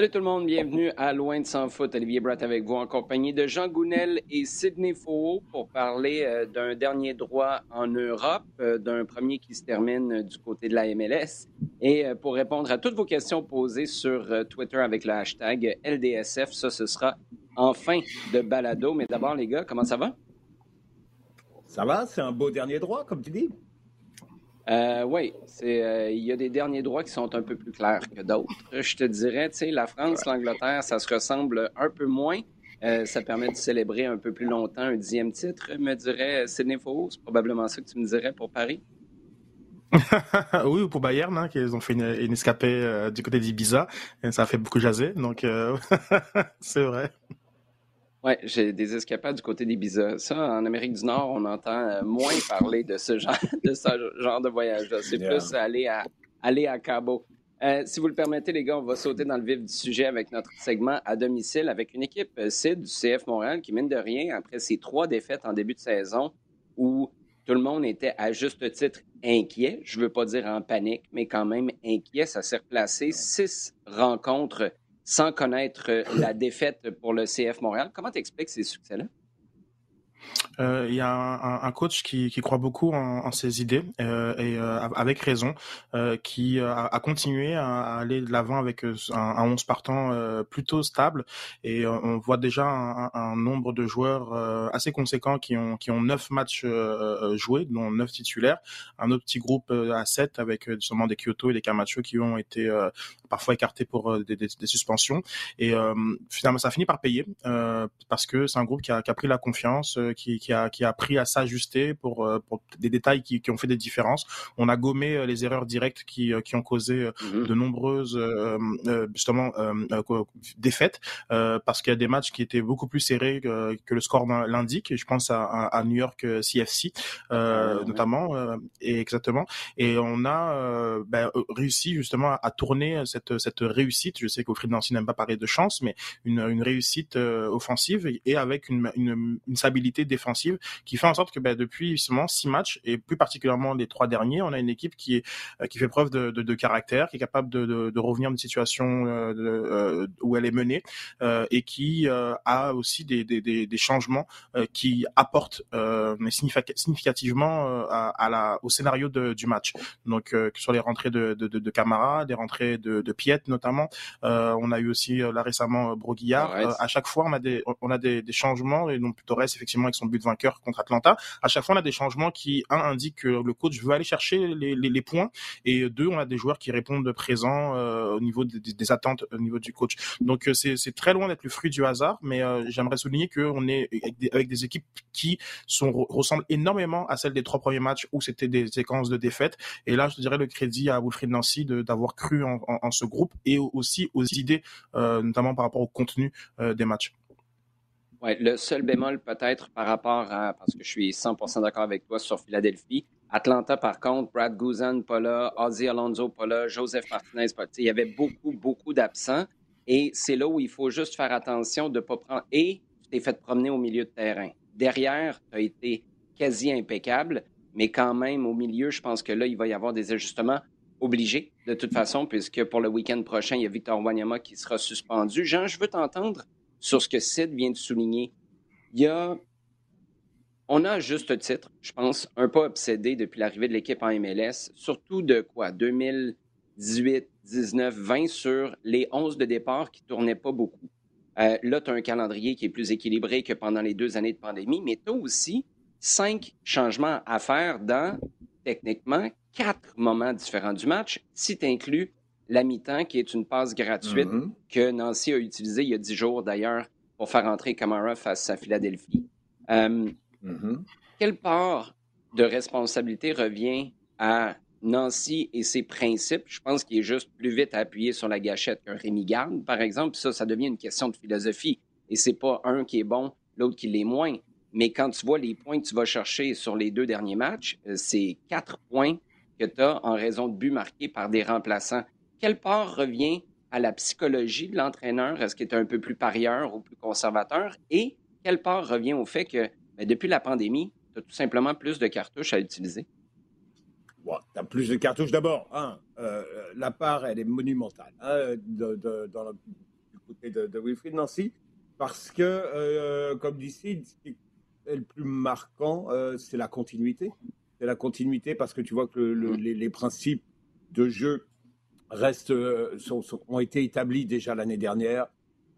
Salut tout le monde, bienvenue à Loin de sans foot. Olivier Bratt avec vous en compagnie de Jean Gounel et Sidney Faux pour parler euh, d'un dernier droit en Europe, euh, d'un premier qui se termine du côté de la MLS et euh, pour répondre à toutes vos questions posées sur Twitter avec le hashtag LDSF. Ça, ce sera en fin de balado. Mais d'abord, les gars, comment ça va? Ça va, c'est un beau dernier droit, comme tu dis. Euh, oui, euh, il y a des derniers droits qui sont un peu plus clairs que d'autres. Je te dirais, tu sais, la France, l'Angleterre, ça se ressemble un peu moins. Euh, ça permet de célébrer un peu plus longtemps un dixième titre, me dirait Sidney Faux. C'est probablement ça que tu me dirais pour Paris. oui, ou pour Bayern, hein, qu'ils ont fait une, une escapée du côté d'Ibiza. Et ça a fait beaucoup jaser, donc c'est vrai. Oui, j'ai des escapades du côté des d'Ibiza. Ça, en Amérique du Nord, on entend euh, moins parler de ce genre de, ce genre de voyage-là. C'est plus aller à, aller à Cabo. Euh, si vous le permettez, les gars, on va sauter dans le vif du sujet avec notre segment à domicile avec une équipe CID euh, du CF Montréal qui, mine de rien, après ses trois défaites en début de saison où tout le monde était à juste titre inquiet, je ne veux pas dire en panique, mais quand même inquiet, ça s'est replacé six rencontres sans connaître euh, la défaite pour le CF Montréal. Comment tu expliques ces succès-là? Euh, il y a un, coach qui, croit beaucoup en, en ses idées euh, et euh, avec raison, qui a, continué à, aller de l'avant avec un, un 11 partant plutôt stable. Et on voit déjà un, nombre de joueurs assez conséquent qui ont qui neuf matchs joués, dont neuf titulaires, un autre petit groupe à 7 avec justement des Kyoto et des Camacho qui ont été parfois écartés pour des, suspensions. Et finalement ça finit par payer parce que c'est un groupe qui a pris la confiance, qui, qui a, qui a appris à s'ajuster pour, euh, pour des détails qui, qui ont fait des différences. On a gommé euh, les erreurs directes qui, euh, qui ont causé mhm. de nombreuses justement défaites parce qu'il y a des matchs qui étaient beaucoup plus serrés que, que le score l'indique. Je pense à, à, New York CFC euh, notamment et exactement. Et on a ben, réussi justement à, tourner cette, cette réussite. Je sais qu'Aufrid Nancy n'aime pas parler de chance, mais une, une réussite offensive et avec une, une, une stabilité défensive qui fait en sorte que bah, depuis seulement six matchs et plus particulièrement les trois derniers, on a une équipe qui est euh, qui fait preuve de, de, de caractère, qui est capable de, de, de revenir d'une situation euh, euh, où elle est menée et qui a aussi des, des, des, changements qui apportent mais significativement à, à, la, au scénario du match. Donc que sur les rentrées de, de, de, Camara, des rentrées de, de Piet notamment, on a eu aussi là récemment Broguillard. à chaque fois, on a des on a des, des changements et donc Torres effectivement avec son but vainqueur contre Atlanta. À chaque fois, on a des changements qui, un, indiquent que le coach veut aller chercher les, points, et deux, on a des joueurs qui répondent présents euh, au niveau des, attentes au niveau du coach. Donc euh, c'est très loin d'être le fruit du hasard, mais euh, j'aimerais souligner qu'on est avec des, avec des, équipes qui ressemblent énormément à celles des trois premiers matchs où c'était des séquences de défaites. Et là, je dirais le crédit à Wilfried Nancy d'avoir cru en, ce groupe et aussi aux idées, notamment par rapport au contenu des matchs. Ouais, le seul bémol peut-être par rapport à, parce que je suis 100% d'accord avec toi sur Philadelphie. Atlanta, par contre, Brad Guzan, pas là, Ozzy Alonso, pas là, Joseph Martinez, pas Il y avait beaucoup, beaucoup d'absents. Et c'est là où il faut juste faire attention de ne pas prendre. Et tu t'es fait promener au milieu de terrain. Derrière, tu as été quasi impeccable, mais quand même, au milieu, je pense que là, il va y avoir des ajustements obligés, de toute façon, puisque pour le week-end prochain, il y a Victor Wanyama qui sera suspendu. Jean, je veux t'entendre sur ce que Sid vient de souligner. Il y a, on a juste titre, je pense, un pas obsédé depuis l'arrivée de l'équipe en MLS, surtout de quoi, 2018, 19, 20 sur les 11 de départ qui tournaient pas beaucoup. Euh, là, tu as un calendrier qui est plus équilibré que pendant les deux années de pandémie, mais tu as aussi cinq changements à faire dans, techniquement, quatre moments différents du match, si tu inclus la mi-temps, qui est une passe gratuite mm-hmm. que Nancy a utilisée il y a dix jours d'ailleurs pour faire entrer Camara face à Philadelphie. Euh, mm-hmm. Quelle part de responsabilité revient à Nancy et ses principes? Je pense qu'il est juste plus vite à appuyer sur la gâchette qu'un Rémi Garde, par exemple. ça, ça devient une question de philosophie. Et c'est pas un qui est bon, l'autre qui l'est moins. Mais quand tu vois les points que tu vas chercher sur les deux derniers matchs, euh, c'est quatre points que tu as en raison de buts marqués par des remplaçants quelle part revient à la psychologie de l'entraîneur? Est-ce qu'il est un peu plus parieur ou plus conservateur? Et quelle part revient au fait que ben, depuis la pandémie, tu as tout simplement plus de cartouches à utiliser? tu as plus de cartouches d'abord. Hein, euh, la part, elle est monumentale. Hein, côté de, Wilfried Nancy, parce que, comme dit Sid, ce qui est le plus marquant, c'est la continuité. C'est la continuité parce que tu vois que mm. les, principes de jeu restent, ont été établis déjà l'année dernière.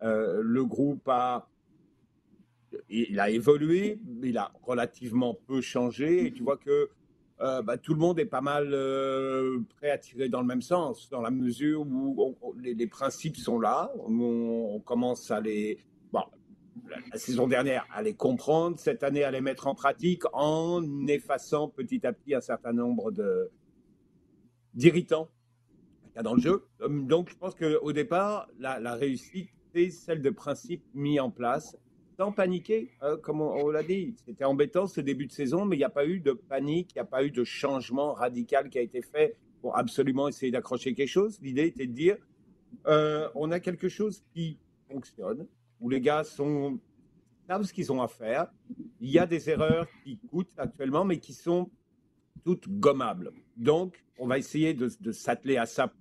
le groupe a il a évolué, il a relativement peu changé. Et tu vois que euh, bah, tout le monde est pas mal euh, prêt à tirer dans le même sens, dans la mesure où les, principes sont là. On, commence à les. Bon, la, saison dernière, à les comprendre. Cette année, à les mettre en pratique en effaçant petit à petit un certain nombre d'irritants dans le jeu. Donc, je pense qu'au départ, la, la réussite, c'est celle de principes mis en place sans paniquer, hein, comme on, l'a dit. C'était embêtant ce début de saison, mais il n'y a pas eu de panique, il n'y a pas eu de changement radical qui a été fait pour absolument essayer d'accrocher quelque chose. L'idée était de dire, euh, on a quelque chose qui fonctionne, où les gars sont, savent ce qu'ils ont à faire. Il y a des erreurs qui coûtent actuellement, mais qui sont toutes gommables. Donc, on va essayer de, de s'atteler à ça.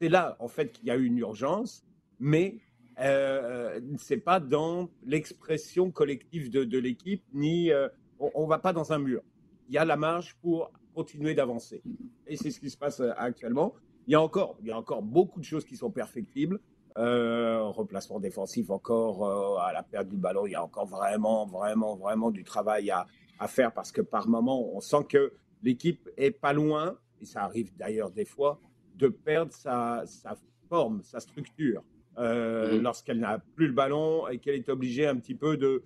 C'est là, en fait, qu'il y a une urgence, mais euh, c'est pas dans l'expression collective de, l'équipe, ni euh, on, ne va pas dans un mur. Il y a la marge pour continuer d'avancer. Et c'est ce qui se passe euh, actuellement. Il y a encore, il y a encore beaucoup de choses qui sont perfectibles. Euh, replacement défensif encore à la perte du ballon, il y a encore vraiment, vraiment, vraiment du travail à, à faire parce que par moment, on sent que l'équipe est pas loin, et ça arrive d'ailleurs des fois, de perdre sa, sa forme, sa structure. Euh, mhm. lorsqu'elle n'a plus le ballon et qu'elle est obligée un petit peu de.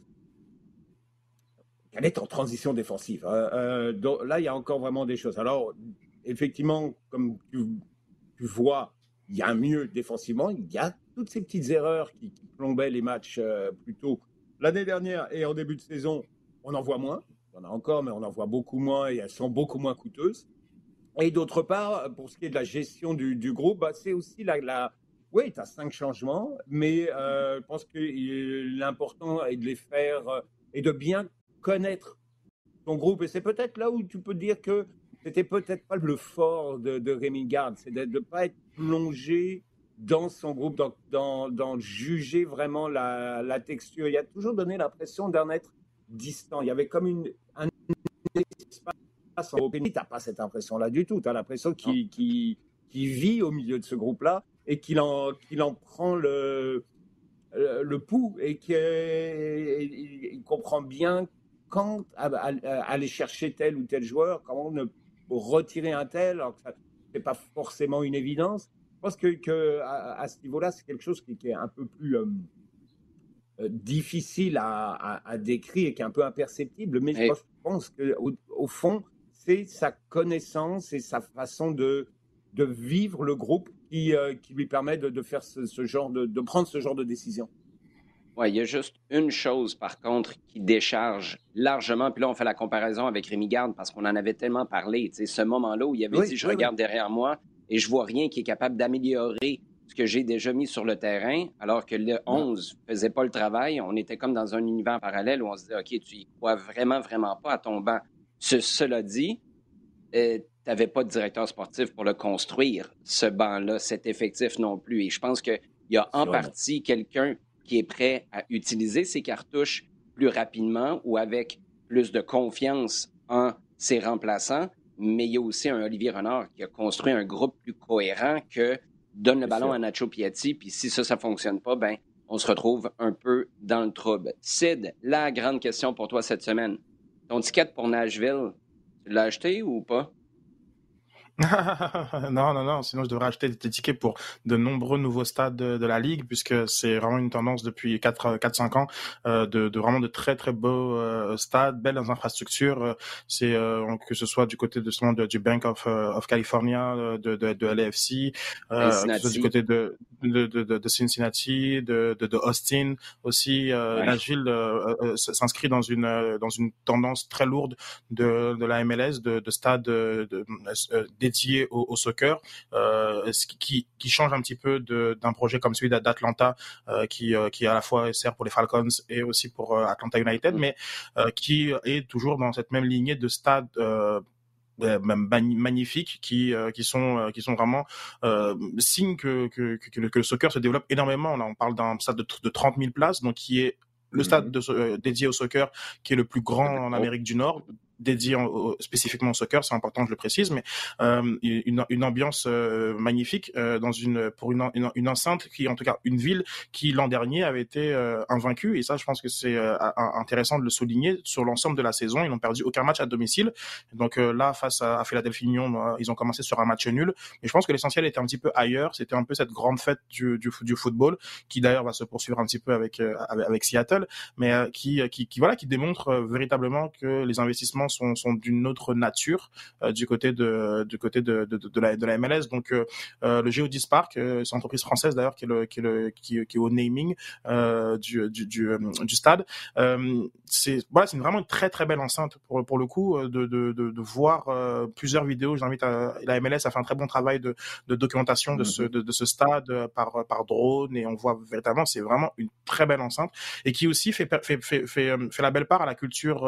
qu'elle est en transition défensive. Hein. Euh, donc, là, il y a encore vraiment des choses. Alors, effectivement, comme tu, vois, il y a mieux défensivement. Il y a toutes ces petites erreurs qui, plombaient les matchs euh, plus tôt. L'année dernière et en début de saison, on en voit moins. Y en a encore, mais on en voit beaucoup moins et elles sont beaucoup moins coûteuses. Et d'autre part, pour ce qui est de la gestion du, groupe, bah, c'est aussi la, oui, tu as cinq changements, mais euh, je pense que l'important est de les faire euh, et de bien connaître ton groupe. Et c'est peut-être là où tu peux dire que c'était peut-être pas le fort de, de Rémi Garde, c'est de ne pas être plongé dans son groupe, dans, dans, juger vraiment la, la, texture. Il a toujours donné l'impression d'en être distant. Il y avait comme une, un en Tu n'as pas cette impression-là du tout. Tu as l'impression qu'il qui vit au milieu de ce groupe-là et qu'il en, qu'il en prend le, le pouls et qu'il comprend bien quand aller chercher tel ou tel joueur, comment ne retirer un tel, alors que ce n'est pas forcément une évidence. Je pense que, que à, ce niveau-là, c'est quelque chose qui, est un peu plus euh, euh, difficile à, à, décrire et qui est un peu imperceptible, mais je pense qu'au au fond, c'est sa connaissance et sa façon de, de vivre le groupe qui, euh, qui lui permet de, de faire ce, ce, genre de, de prendre ce genre de décision. Oui, il y a juste une chose, par contre, qui décharge largement. Puis là, on fait la comparaison avec Rémi Garde parce qu'on en avait tellement parlé. Tu sais, ce moment-là où il avait dit Je regarde derrière moi et je vois rien qui est capable d'améliorer ce que j'ai déjà mis sur le terrain, alors que le 11 ne faisait pas le travail. On était comme dans un univers parallèle où on se dit OK, tu y crois vraiment, vraiment pas à ton banc. Ce, cela dit, euh, tu n'avais pas de directeur sportif pour le construire, ce banc-là, cet effectif non plus. Et je pense qu'il y a en partie quelqu'un qui est prêt à utiliser ses cartouches plus rapidement ou avec plus de confiance en ses remplaçants. Mais il y a aussi un Olivier Renard qui a construit un groupe plus cohérent que donne le ballon à Nacho Piatti, puis si ça, ça fonctionne pas, ben on se retrouve un peu dans le trouble. Sid, la grande question pour toi cette semaine. Ton ticket pour Nashville, tu l'as acheté ou pas? non, non, non. Sinon, je devrais acheter des tickets pour de nombreux nouveaux stades de, la ligue, puisque c'est vraiment une tendance depuis 4-5 ans euh, de, de, vraiment de très très beaux euh, stades, belles infrastructures. Euh, c'est euh, que ce soit du côté de, de du Bank of, euh, of California, de, de, de LAFC, du côté de, de, de, de Cincinnati, de, de, de Austin aussi. Ouais. Nashville s'inscrit dans une dans une tendance très lourde de, de la MLS, de, de stades de, de dédié au, soccer, euh, ce qui, qui change un petit peu d'un projet comme celui d'Atlanta, euh, qui, euh, qui à la fois sert pour les Falcons et aussi pour Atlanta United, mais qui est toujours dans cette même lignée de stade magnifiques qui qui sont qui sont vraiment euh, signe que, que, que, le, soccer se développe énormément. Là, on parle d'un stade de, de 30 000 places, donc qui est le stade mhm. de, dédié au soccer qui est le plus grand en Amérique du Nord, dédié spécifiquement au soccer, c'est important, je le précise, mais euh, une, une, ambiance euh, magnifique euh, dans une pour une, une, enceinte qui, en tout cas, une ville qui l'an dernier avait été euh, invaincue et ça, je pense que c'est euh, intéressant de le souligner sur l'ensemble de la saison. Ils n'ont perdu aucun match à domicile, donc là, face à, à Philadelphie Union, ils ont commencé sur un match nul, mais je pense que l'essentiel était un petit peu ailleurs. C'était un peu cette grande fête du, du, du football qui d'ailleurs va se poursuivre un petit peu avec avec, avec Seattle, mais qui, qui, qui voilà, qui démontre véritablement que les investissements sont, sont d'une autre nature euh, du côté de du côté de, de, de, la, de la MLS. Donc euh, euh, le Geodis Park, c'est une entreprise française d'ailleurs qui est le qui est le qui, qui est au naming du, du, du, du stade. c'est voilà, c'est vraiment une très très belle enceinte pour pour le coup de de, de, de voir plusieurs vidéos. J'invite la MLS a fait un très bon travail de, de documentation de ce mhm. de, de ce stade par par drone et on voit véritablement c'est vraiment une très belle enceinte et qui aussi fait fait fait fait, fait la belle part à la culture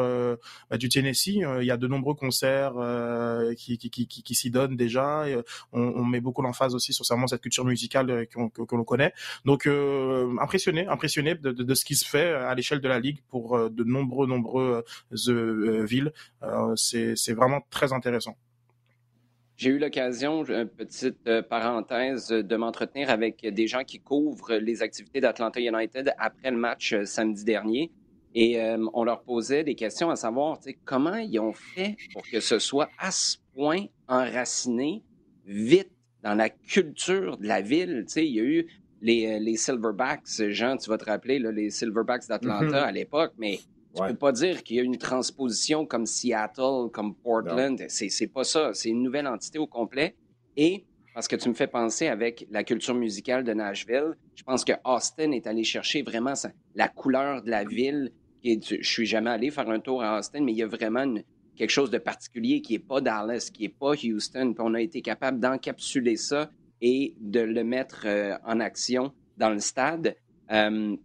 bah, du Tennessee il y a de nombreux concerts euh, qui, s'y donnent déjà. Et on, met beaucoup l'emphase aussi sur cette culture musicale euh, que, l'on connaît. Donc euh, impressionné, impressionné de, ce qui se fait à l'échelle de la ligue pour de nombreux nombreuses villes. c'est vraiment très intéressant. J'ai eu l'occasion, petite parenthèse, de m'entretenir avec des gens qui couvrent les activités d'Atlanta United après le match samedi dernier. Et euh, on leur posait des questions à savoir comment ils ont fait pour que ce soit à ce point enraciné vite dans la culture de la ville. il y a eu les, euh, les Silverbacks, Jean, tu vas te rappeler, là, les Silverbacks d'Atlanta mm-hmm. à l'époque, mais tu ne peux pas dire qu'il y a une transposition comme Seattle, comme Portland. C'est pas ça. C'est une nouvelle entité au complet. Et parce que tu me fais penser avec la culture musicale de Nashville, je pense que Austin est allé chercher vraiment la couleur de la ville, je suis jamais allé faire un tour à Austin, mais il y a vraiment quelque chose de particulier qui n'est pas Dallas, qui n'est pas Houston. Puis on a été capable d'encapsuler ça et de le mettre euh, en action dans le stade. Euh,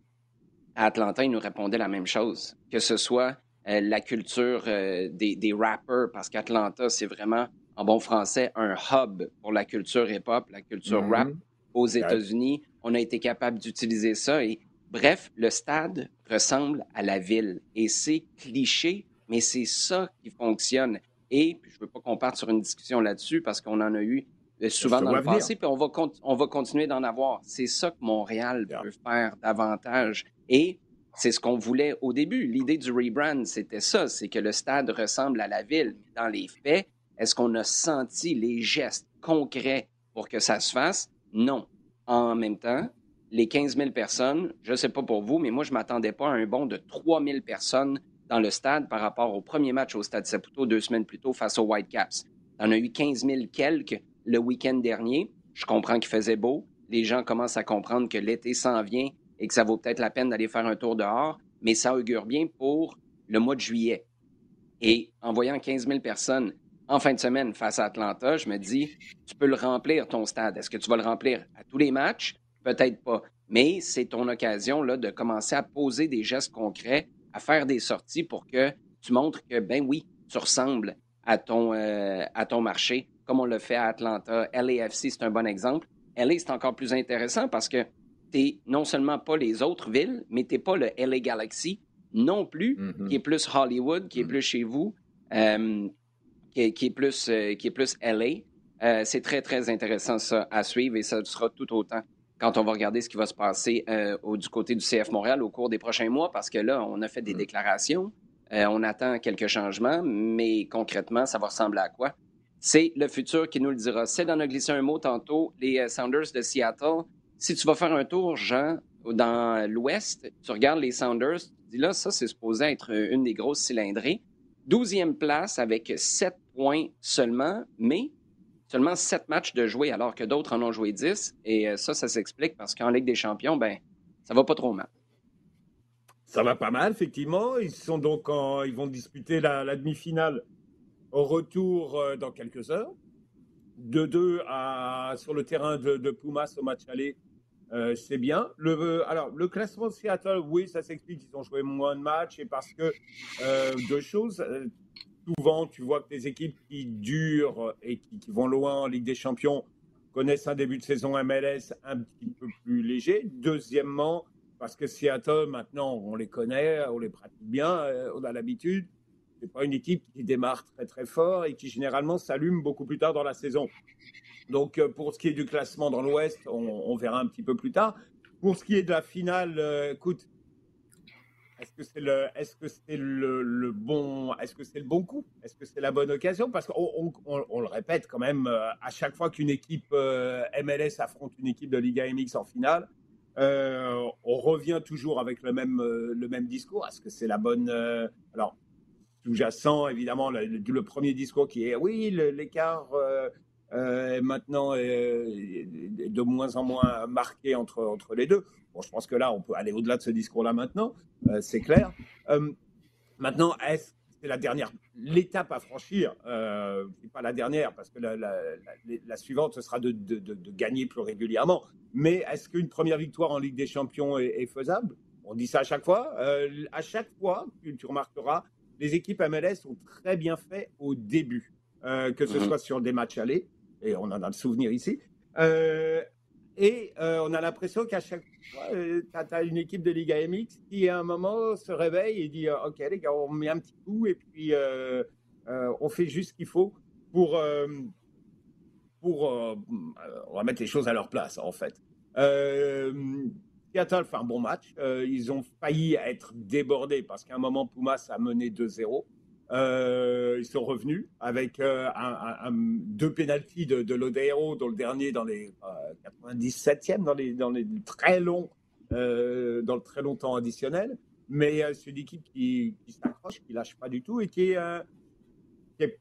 à Atlanta, ils nous répondaient la même chose, que ce soit euh, la culture des, des, rappers, parce qu'Atlanta, c'est vraiment, en bon français, un hub pour la culture hip-hop, la culture mm-hmm. rap aux États-Unis. On a été capable d'utiliser ça et Bref, le stade ressemble à la ville et c'est cliché, mais c'est ça qui fonctionne. Et je ne veux pas qu'on parte sur une discussion là-dessus parce qu'on en a eu euh, souvent dans le passé, puis on va, on va continuer d'en avoir. C'est ça que Montréal peut faire davantage. Et c'est ce qu'on voulait au début. L'idée du rebrand, c'était ça, c'est que le stade ressemble à la ville. Dans les faits, est-ce qu'on a senti les gestes concrets pour que ça se fasse? Non. En même temps, les 15 000 personnes, je ne sais pas pour vous, mais moi, je ne m'attendais pas à un bond de 3 000 personnes dans le stade par rapport au premier match au Stade Saputo deux semaines plus tôt face aux Whitecaps. On a eu 15 000 quelques le week-end dernier. Je comprends qu'il faisait beau. Les gens commencent à comprendre que l'été s'en vient et que ça vaut peut-être la peine d'aller faire un tour dehors, mais ça augure bien pour le mois de juillet. Et en voyant 15 000 personnes en fin de semaine face à Atlanta, je me dis, tu peux le remplir, ton stade. Est-ce que tu vas le remplir à tous les matchs? Peut-être pas. Mais c'est ton occasion là, de commencer à poser des gestes concrets, à faire des sorties pour que tu montres que, ben oui, tu ressembles à ton, euh, à ton marché, comme on le fait à Atlanta. LAFC, c'est un bon exemple. LA, c'est encore plus intéressant parce que tu n'es non seulement pas les autres villes, mais tu n'es pas le LA Galaxy non plus, mm-hmm. qui est plus Hollywood, qui est mm-hmm. plus chez vous, euh, qui, est, plus, euh, qui est plus LA. c'est très, très intéressant ça à suivre et ça sera tout autant quand on va regarder ce qui va se passer euh, du côté du CF Montréal au cours des prochains mois, parce que là, on a fait des mm. déclarations, euh, on attend quelques changements, mais concrètement, ça va ressembler à quoi? C'est le futur qui nous le dira. C'est en a glissé un mot tantôt, les euh, Sounders de Seattle. Si tu vas faire un tour, Jean, dans l'Ouest, tu regardes les Sounders, tu dis là, ça, c'est supposé être une des grosses cylindrées. Douzième place avec sept points seulement, mais seulement sept matchs de jouer alors que d'autres en ont joué dix. Et euh, ça, ça s'explique parce qu'en Ligue des Champions, ben, ça va pas trop mal. Ça va pas mal, effectivement. Ils sont donc ils vont disputer la, demi-finale au retour euh, dans quelques heures. De 2 à sur le terrain de, Pumas au match aller, euh, c'est bien. Le, alors, le classement de Seattle, oui, ça s'explique. Ils ont joué moins de matchs et parce que deux choses souvent, tu vois que les équipes qui durent et qui, vont loin en Ligue des Champions connaissent un début de saison MLS un petit peu plus léger. Deuxièmement, parce que Seattle, maintenant, on les connaît, on les pratique bien, on a l'habitude. C'est pas une équipe qui démarre très très fort et qui généralement s'allume beaucoup plus tard dans la saison. Donc pour ce qui est du classement dans l'Ouest, on, on, verra un petit peu plus tard. Pour ce qui est de la finale, écoute, est-ce que c'est le, bon, est-ce que c'est le bon coup? Est-ce que c'est la bonne occasion? Parce qu'on on, on, le répète quand même euh, à chaque fois qu'une équipe euh, MLS affronte une équipe de Liga MX en finale, euh, on revient toujours avec le même discours. Est-ce que c'est la bonne Alors sous-jacent évidemment le, premier discours qui est oui l'écart maintenant de moins en moins marqué entre, entre les deux. Bon, je pense que là, on peut aller au-delà de ce discours-là maintenant, euh, c'est clair. Euh, maintenant, est-ce c'est la dernière, l'étape à franchir, euh, pas la dernière, parce que la, la, la, la suivante, ce sera de, de, de, de, gagner plus régulièrement. Mais est-ce qu'une première victoire en Ligue des Champions est, est faisable? On dit ça à chaque fois. Euh, à chaque fois, tu, tu, remarqueras, les équipes MLS ont très bien fait au début, euh, que ce mmh. soit sur des matchs allés, et on en a le souvenir ici. Euh, et euh, on a l'impression qu'à chaque fois, euh, tu as, une équipe de Liga MX qui, à un moment, se réveille et dit Ok, les gars, on met un petit coup et puis euh, on fait juste ce qu'il faut pour. pour on va mettre les choses à leur place, en fait. Seattle fait un bon match. ils ont failli être débordés parce qu'à un moment, Pumas a mené 2-0. Euh, ils sont revenus avec euh, deux pénalties de, de Lodeiro, dont le dernier dans les euh, 97e, dans les, dans les très longs, euh, dans le très long temps additionnel. Mais euh, c'est une équipe qui, s'accroche, qui lâche pas du tout et qui est, euh,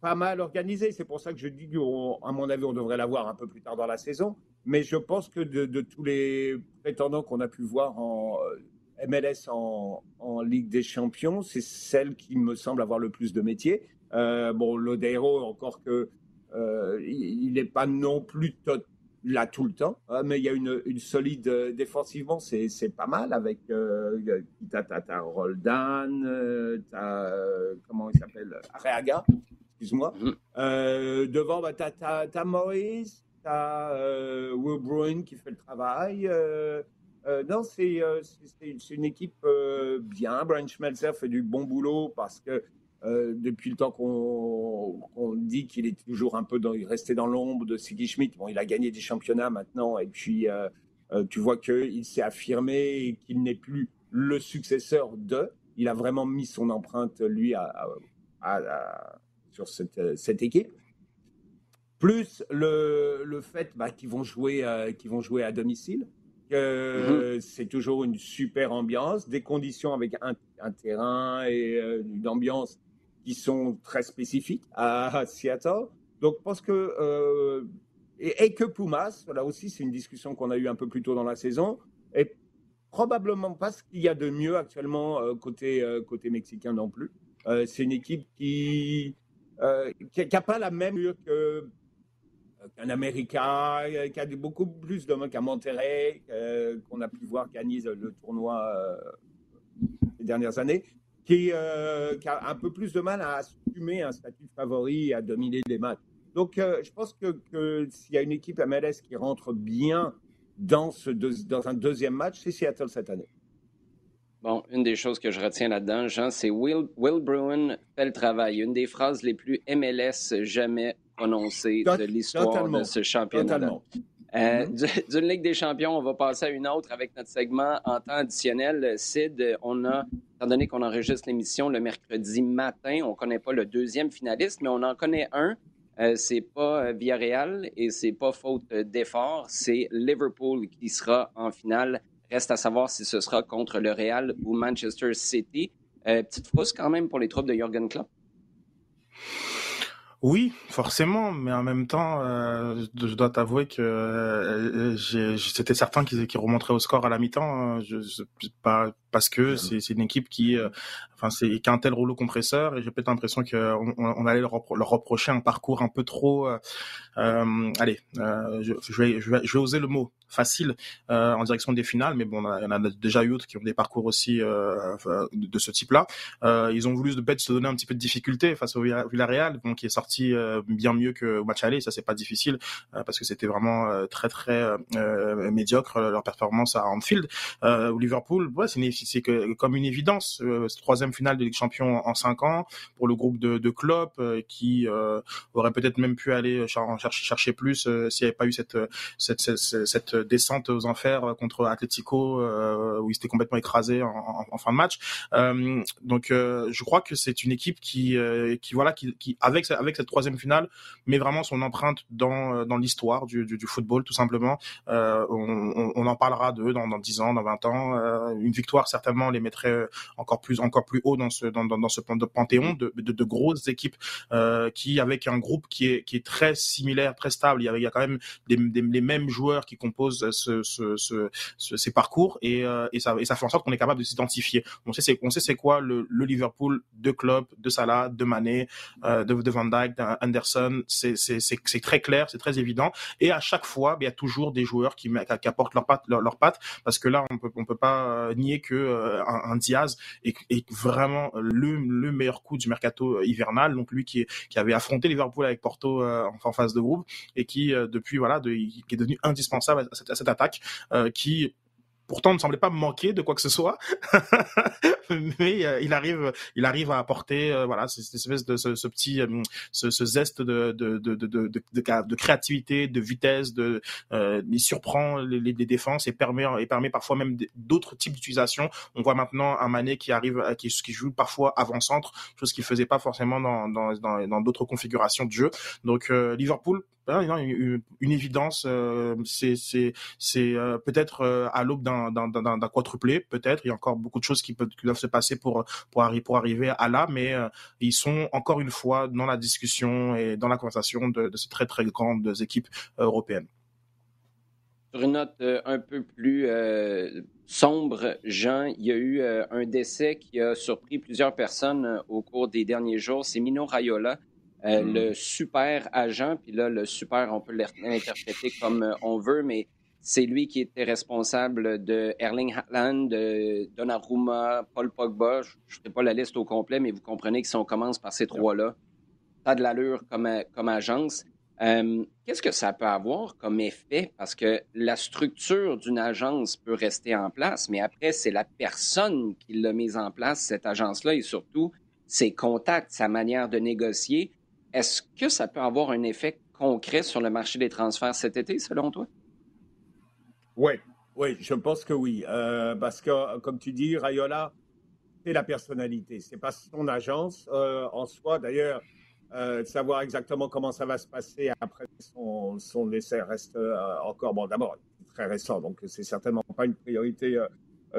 pas mal organisée. C'est pour ça que je dis qu'à mon avis, on devrait l'avoir un peu plus tard dans la saison. Mais je pense que de tous les prétendants qu'on a pu voir en MLS en, en, Ligue des Champions, c'est celle qui me semble avoir le plus de métier. Euh, bon, Lodeiro, encore que euh, il n'est pas non plus là tout le temps, hein, mais il y a une, une solide euh, défensivement, c'est pas mal avec euh, t'as ta Roldan, t'as comment il s'appelle, Areaga, excuse-moi. Mm -hmm. devant, bah, t'as as, Maurice, t'as Will Bruin qui fait le travail. Euh, non, c'est euh, une équipe euh, bien. Brian Schmelzer fait du bon boulot parce que euh, depuis le temps qu'on qu dit qu'il est toujours un peu dans, resté dans l'ombre de Sigi Schmidt. Bon, il a gagné des championnats maintenant et puis euh, euh, tu vois qu'il s'est affirmé qu'il n'est plus le successeur de. Il a vraiment mis son empreinte, lui, à, sur cette, cette, équipe. Plus le, le fait bah, qu'ils vont, jouer, qu vont jouer à domicile mmh. c'est toujours une super ambiance, des conditions avec un, un terrain et euh, une ambiance qui sont très spécifiques à, Seattle. Donc, je pense que euh, et, et, que Pumas, là aussi, c'est une discussion qu'on a eue un peu plus tôt dans la saison, et probablement pas ce qu'il y a de mieux actuellement euh, côté côté mexicain non plus. C'est une équipe qui qui n'a pas la même que qu'un Américain, euh, qui a beaucoup plus de qu'à Monterrey, euh, qu'on a pu voir gagner le tournoi euh, les dernières années, qui, euh, qui, a un peu plus de mal à assumer un statut favori et à dominer les matchs. Donc, euh, je pense que, s'il y a une équipe MLS qui rentre bien dans, ce dans un deuxième match, c'est Seattle cette année. Bon, une des choses que je retiens là-dedans, Jean, c'est Will, Will Bruin fait le travail. Une des phrases les plus MLS jamais prononcées de l'histoire de ce championnat. Euh. D'une Ligue des champions, on va passer à une autre avec notre segment en temps additionnel. Sid, on a, étant donné qu'on enregistre l'émission le mercredi matin, on ne connaît pas le deuxième finaliste, mais on en connaît un. Euh, c'est pas Villarreal et c'est pas faute d'effort, c'est Liverpool qui sera en finale Reste à savoir si ce sera contre le Real ou Manchester City. Euh, petite frousse quand même pour les troupes de Jürgen Klopp. Oui, forcément, mais en même temps, euh, je dois t'avouer que euh, c'était certain qu'ils qu remonteraient au score à la mi-temps. Je, je, pas parce que c'est une équipe qui, euh, enfin c'est qu'un tel rouleau compresseur et j'ai peut-être l'impression qu'on on allait leur, reprocher un parcours un peu trop euh, euh allez euh, je, vais, je, vais, je vais oser le mot facile euh, en direction des finales mais bon il y en a déjà eu d'autres qui ont des parcours aussi euh, de, de, ce type là ils ont voulu de se donner un petit peu de difficulté face au Villarreal donc qui est sorti bien mieux que au match aller ça c'est pas difficile parce que c'était vraiment très très médiocre leur performance à Anfield. Au Liverpool ouais c'est comme une évidence troisième finale de Ligue Champions en cinq ans pour le groupe de, de Klopp euh, qui euh, aurait peut-être même pu aller chercher, chercher plus euh, s'il n'y avait pas eu cette, descente aux enfers contre Atletico où il s'était complètement écrasé en, fin de match. donc je crois que c'est une équipe qui, voilà qui, avec cette troisième finale met vraiment son empreinte dans l'histoire du, football tout simplement. On, on, en parlera d'eux dans, dans 10 ans, dans 20 ans. une victoire certainement les mettrait encore plus encore plus haut dans ce dans, dans, ce panthéon de, de, de grosses équipes euh, qui avec un groupe qui est qui est très similaire, très stable. Il y a, il y a quand même des, des, les mêmes joueurs qui composent ce, ce, ce, ces parcours et, euh, et ça et ça fait en sorte qu'on est capable de s'identifier. On sait c'est on sait c'est quoi le, le, Liverpool de Klopp, de Salah, de Mané, euh, de, de Van Dijk, d'Anderson. C'est c'est c'est très clair, c'est très évident. Et à chaque fois, ben, il y a toujours des joueurs qui, qui apportent leurs pattes leur, leur pattes parce que là on peut on peut pas euh, nier que euh, un, un Diaz est, est vraiment le, le meilleur coup du mercato euh, hivernal. Donc lui qui, avait affronté Liverpool avec Porto euh, en phase de groupe et qui euh, depuis voilà qui est devenu indispensable à cette, à cette attaque qui pourtant ne semblait pas manquer de quoi que ce soit, mais euh, il arrive, il arrive à apporter euh, voilà cette espèce de ce, ce petit, euh, ce, ce, zeste de de, de, de, de, créativité, de vitesse, de il surprend les, les, défenses et permet et permet parfois même d'autres types d'utilisation. On voit maintenant un Mané qui arrive, qui, joue parfois avant-centre, chose qu'il faisait pas forcément dans dans dans d'autres configurations de jeu. Donc Liverpool une, une, évidence. Euh, c'est c'est c'est euh, peut-être euh, à l'aube d'un d'un d'un quadruplé, peut-être. Il y a encore beaucoup de choses qui peuvent qui doivent se passer pour pour arriver pour arriver à là, mais ils sont encore une fois dans la discussion et dans la conversation de, de ces très très grandes équipes européennes. Sur une note un peu plus sombre, Jean, il y a eu un décès qui a surpris plusieurs personnes au cours des derniers jours. C'est Mino Raiola, euh, mm. le super agent, puis là, le super, on peut l'interpréter comme euh, on veut, mais c'est lui qui était responsable de Erling Haaland, de Donnarumma, Paul Pogba. Je ne fais pas la liste au complet, mais vous comprenez que si on commence par ces trois-là, ça a de l'allure comme, euh, comme agence. Qu'est-ce que ça peut avoir comme effet? Parce que la structure d'une agence peut rester en place, mais après, c'est la personne qui l'a mise en place, cette agence-là, et surtout ses contacts, sa manière de négocier. Est-ce que ça peut avoir un effet concret sur le marché des transferts cet été, selon toi? Oui, oui, je pense que oui. Euh, parce que, comme tu dis, Rayola, c'est la personnalité. C'est pas son agence euh, en soi. D'ailleurs, euh, savoir exactement comment ça va se passer après son, son essai reste encore, bon, d'abord, très récent, donc c'est certainement pas une priorité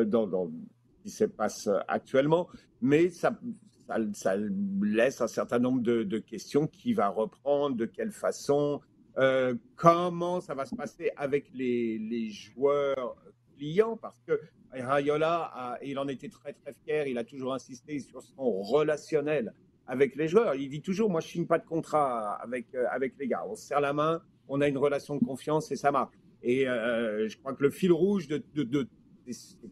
dans, dans qui se passe actuellement, mais ça, ça, laisse un certain nombre de, questions. Qui va reprendre De quelle façon euh, Comment ça va se passer avec les, joueurs clients? Parce que Rayola, il en était très très fier. Il a toujours insisté sur son relationnel avec les joueurs. Il dit toujours, moi je signe pas de contrat avec euh, avec les gars. On se serre la main, on a une relation de confiance et ça marche. Et euh, je crois que le fil rouge de, de,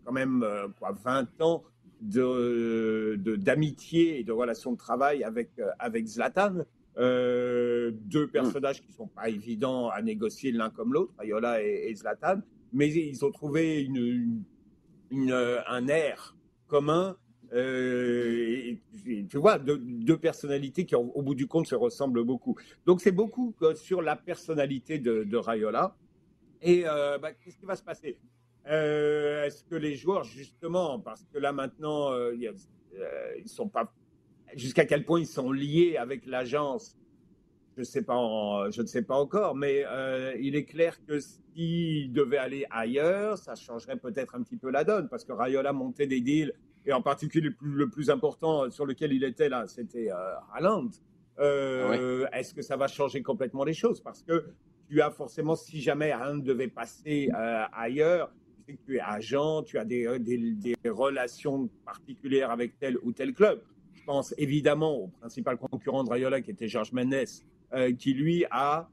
quand même quoi 20 ans d'amitié de, d'amitié et de relations de travail avec, avec Zlatan. Euh, deux personnages qui sont pas évidents à négocier l'un comme l'autre, Ayola et, Zlatan, mais ils ont trouvé une, une, un air commun. Euh, tu vois, deux, personnalités qui, au bout du compte, se ressemblent beaucoup. Donc, c'est beaucoup sur la personnalité de, de Rayola. Et bah, qu'est-ce qui va se passer? Euh, est-ce que les joueurs, justement, parce que là maintenant, euh, euh, ils sont pas, jusqu'à quel point ils sont liés avec l'agence, je sais pas, je ne sais pas encore, mais il est clair que s'ils devaient aller ailleurs, ça changerait peut-être un petit peu la donne, parce que Rayola montait des deals, et en particulier le plus, important sur lequel il était là, c'était Haaland. Est-ce que ça va changer complètement les choses? Parce que tu as forcément, si jamais Haaland devait passer ailleurs, tu es agent, tu as des, des, relations particulières avec tel ou tel club. Je pense évidemment au principal concurrent de Rayola qui était Georges Mendes, qui lui a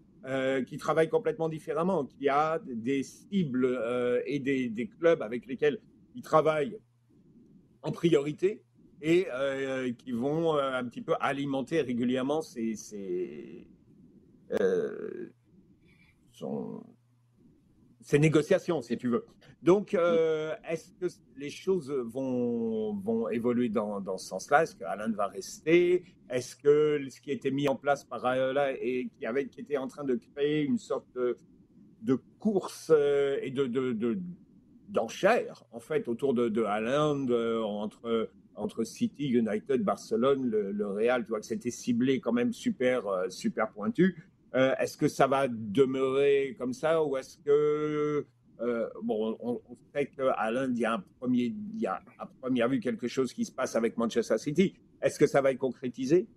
qui travaille complètement différemment, qui a des cibles et des, clubs avec lesquels il travaille en priorité et euh, qui vont euh, un petit peu alimenter régulièrement euh, ces, négociations, si tu veux. Donc, est-ce que les choses vont, évoluer dans, ce sens-là? Est-ce qu'Alain va rester? Est-ce que ce qui a été mis en place par Ayola et qui, avait, était en train de créer une sorte de, course et de, de, d'enchères, en fait, autour de, de entre entre City, United, Barcelone, le, Real, tu vois que c'était ciblé quand même super, euh, super pointu. Euh, est-ce que ça va demeurer comme ça ou est-ce que euh, bon, on, sait qu'à il y a, un premier, il y a à première vue quelque chose qui se passe avec Manchester City. Est-ce que ça va être concrétisé?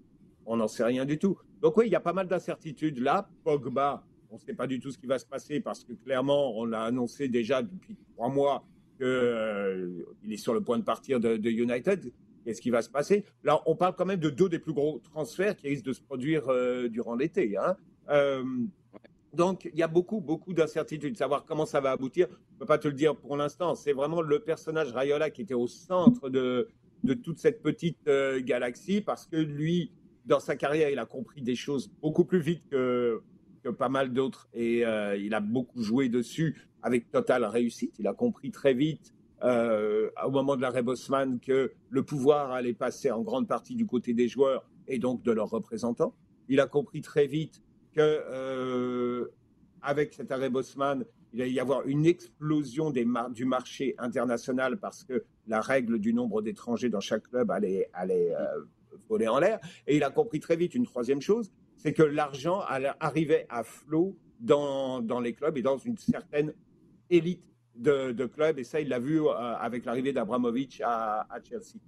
On n'en sait rien du tout. Donc oui, il y a pas mal d'incertitudes là. Pogba, on ne sait pas du tout ce qui va se passer parce que clairement, on l'a annoncé déjà depuis trois mois qu'il euh, est sur le point de partir de, United. Qu'est-ce qui va se passer? Là, on parle quand même de deux des plus gros transferts qui risquent de se produire euh, durant l'été. Hein. Euh, donc, il y a beaucoup, beaucoup d'incertitudes. Savoir comment ça va aboutir, je ne peux pas te le dire pour l'instant. C'est vraiment le personnage Rayola qui était au centre de, toute cette petite galaxie parce que lui, dans sa carrière, il a compris des choses beaucoup plus vite que, pas mal d'autres et il a beaucoup joué dessus avec totale réussite. Il a compris très vite, euh, au moment de l'arrêt Bosman, que le pouvoir allait passer en grande partie du côté des joueurs et donc de leurs représentants. Il a compris très vite que euh, avec cet arrêt Bosman, il allait y avoir une explosion du marché international parce que la règle du nombre d'étrangers dans chaque club allait, euh, voler en l'air. Et il a compris très vite une troisième chose, c'est que l'argent arrivait à flot dans, les clubs et dans une certaine élite de, de club, et ça, il l'a vu euh, avec l'arrivée d'Abramovic à, Chelsea.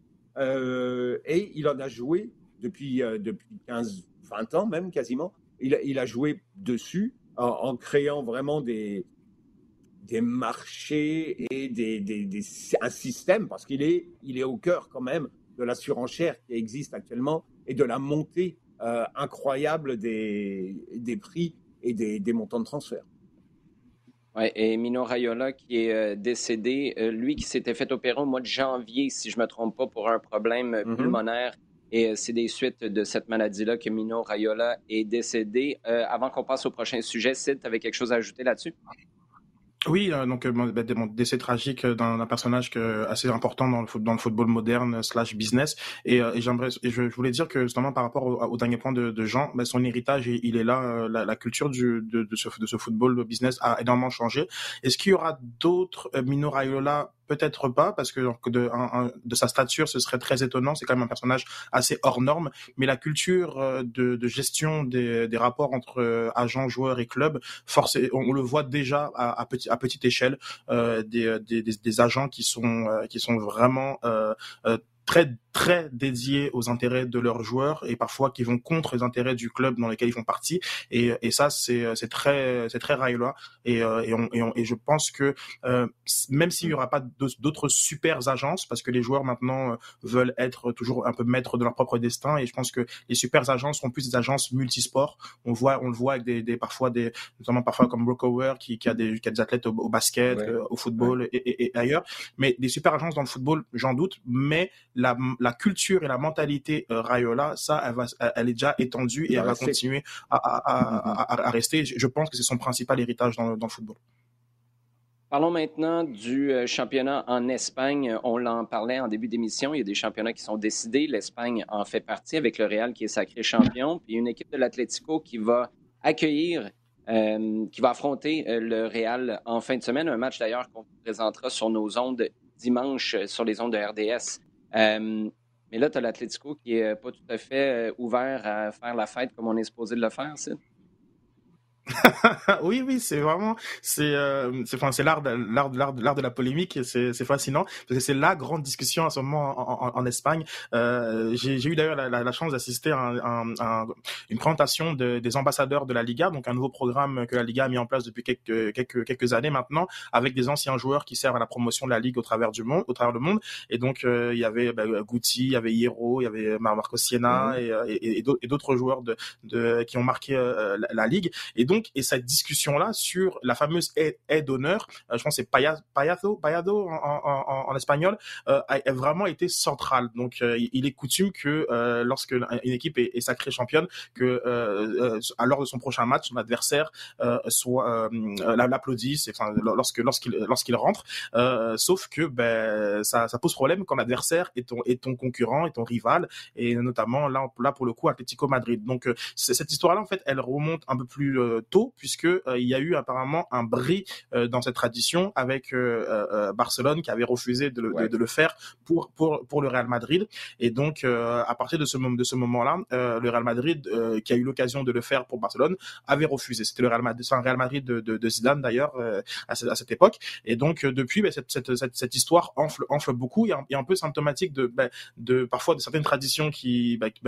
Et il en a joué depuis, depuis 15, 20 ans même quasiment. Il, il a joué dessus en, créant vraiment des, des marchés et des, des, un système, parce qu'il est, il est au cœur quand même de la surenchère qui existe actuellement et de la montée incroyable des, des prix et des, des montants de transfert. Ouais, et Mino Raiola qui est euh, décédé, euh, lui qui s'était fait opérer au mois de janvier, si je ne me trompe pas, pour un problème mm-hmm. pulmonaire. Et euh, c'est des suites de cette maladie-là que Mino Raiola est décédé. avant qu'on passe au prochain sujet, Sid, tu avais quelque chose à ajouter là-dessus? Oui, euh, donc mon bah, décès tragique d'un personnage assez important dans le, football moderne slash business. Et, euh, j'aimerais, je, voulais dire que justement par rapport au, dernier point de, Jean, bah, son héritage, il est là. Euh, la, culture de, ce, de ce football business a énormément changé. Est-ce qu'il y aura d'autres Mino Raiola Peut-être pas, parce que de, de sa stature, ce serait très étonnant. C'est quand même un personnage assez hors norme. Mais la culture euh, de, de gestion des, des, rapports entre euh, agents, joueurs et clubs, forcé, on, le voit déjà à, à, petit, à petite échelle, euh, des, des, des, agents qui sont, euh, qui sont vraiment euh, très très dédiés aux intérêts de leurs joueurs et parfois qui vont contre les intérêts du club dans lequel ils font partie. Et, et ça c'est c'est très c'est très Raiola et euh, et, on, et, on, et, je pense que euh, même s'il y aura pas d'autres super agences parce que les joueurs maintenant euh, veulent être toujours un peu maîtres de leur propre destin et je pense que les super agences seront plus des agences multisports. On voit on le voit avec des, des parfois des notamment parfois comme Brockower qui, qui a des qui a des athlètes au, basket au football et, et, ailleurs. Mais des super agences dans le football j'en doute mais la, la culture et la mentalité euh, Rayola, ça, elle, va, elle est déjà étendue et elle va continuer à, à, à, à, rester. Je pense que c'est son principal héritage dans, dans le football. Parlons maintenant du euh, championnat en Espagne. On l'en parlait en début d'émission. Il y a des championnats qui sont décidés. L'Espagne en fait partie avec le Real qui est sacré champion. Puis une équipe de l'Atlético qui va accueillir, euh, qui va affronter euh, le Real en fin de semaine. Un match d'ailleurs qu'on présentera sur nos ondes dimanche sur les ondes de RDS. Euh, mais là, tu as l'Atletico qui n'est pas tout à fait euh, ouvert à faire la fête comme on est supposé de le faire, c'est? oui, oui, c'est vraiment, c'est, euh, c'est, enfin, c'est l'art, de, l'art, l'art, l'art de la polémique. C'est, c'est fascinant parce que c'est la grande discussion en ce moment en, en, en Espagne. Euh, j'ai, j'ai eu d'ailleurs la, la, chance d'assister à, un, un, une présentation de, des ambassadeurs de la Liga, donc un nouveau programme que la Liga a mis en place depuis quelques quelques quelques années maintenant, avec des anciens joueurs qui servent à la promotion de la ligue au travers du monde, au travers le monde. Et donc euh, il y avait bah, Guti, il y avait Hierro, il y avait Marco Siena mmh. et, et, et, d'autres joueurs de, de qui ont marqué euh, la, la, ligue. Et donc et cette discussion-là sur la fameuse aide d'honneur, euh, je pense c'est payado, payado en, en, espagnol, euh, a vraiment été centrale. Donc, euh, il est coutume que lorsque une équipe est, sacrée championne, que à l'heure de son prochain match, son adversaire soit l'applaudisse, enfin, lorsque lorsqu'il lorsqu'il rentre. sauf que ben ça, ça pose problème quand l'adversaire est ton est ton concurrent, est ton rival, et notamment là là pour le coup Atlético Madrid. Donc cette histoire-là en fait, elle remonte un peu plus tôt, puisque euh, il y a eu apparemment un bris euh, dans cette tradition avec euh, Barcelone qui avait refusé de le, de, le, faire pour pour pour le Real Madrid. Et donc à partir de ce moment de ce moment-là, le Real Madrid qui a eu l'occasion de le faire pour Barcelone avait refusé. C'était le Real Madrid, un Real Madrid de, de, de Zidane d'ailleurs à, cette, à, cette époque. Et donc depuis, ben, cette, cette, cette, cette, histoire enfle, enfle beaucoup et un, un peu symptomatique de, ben, de parfois de certaines traditions qui, ben, qui,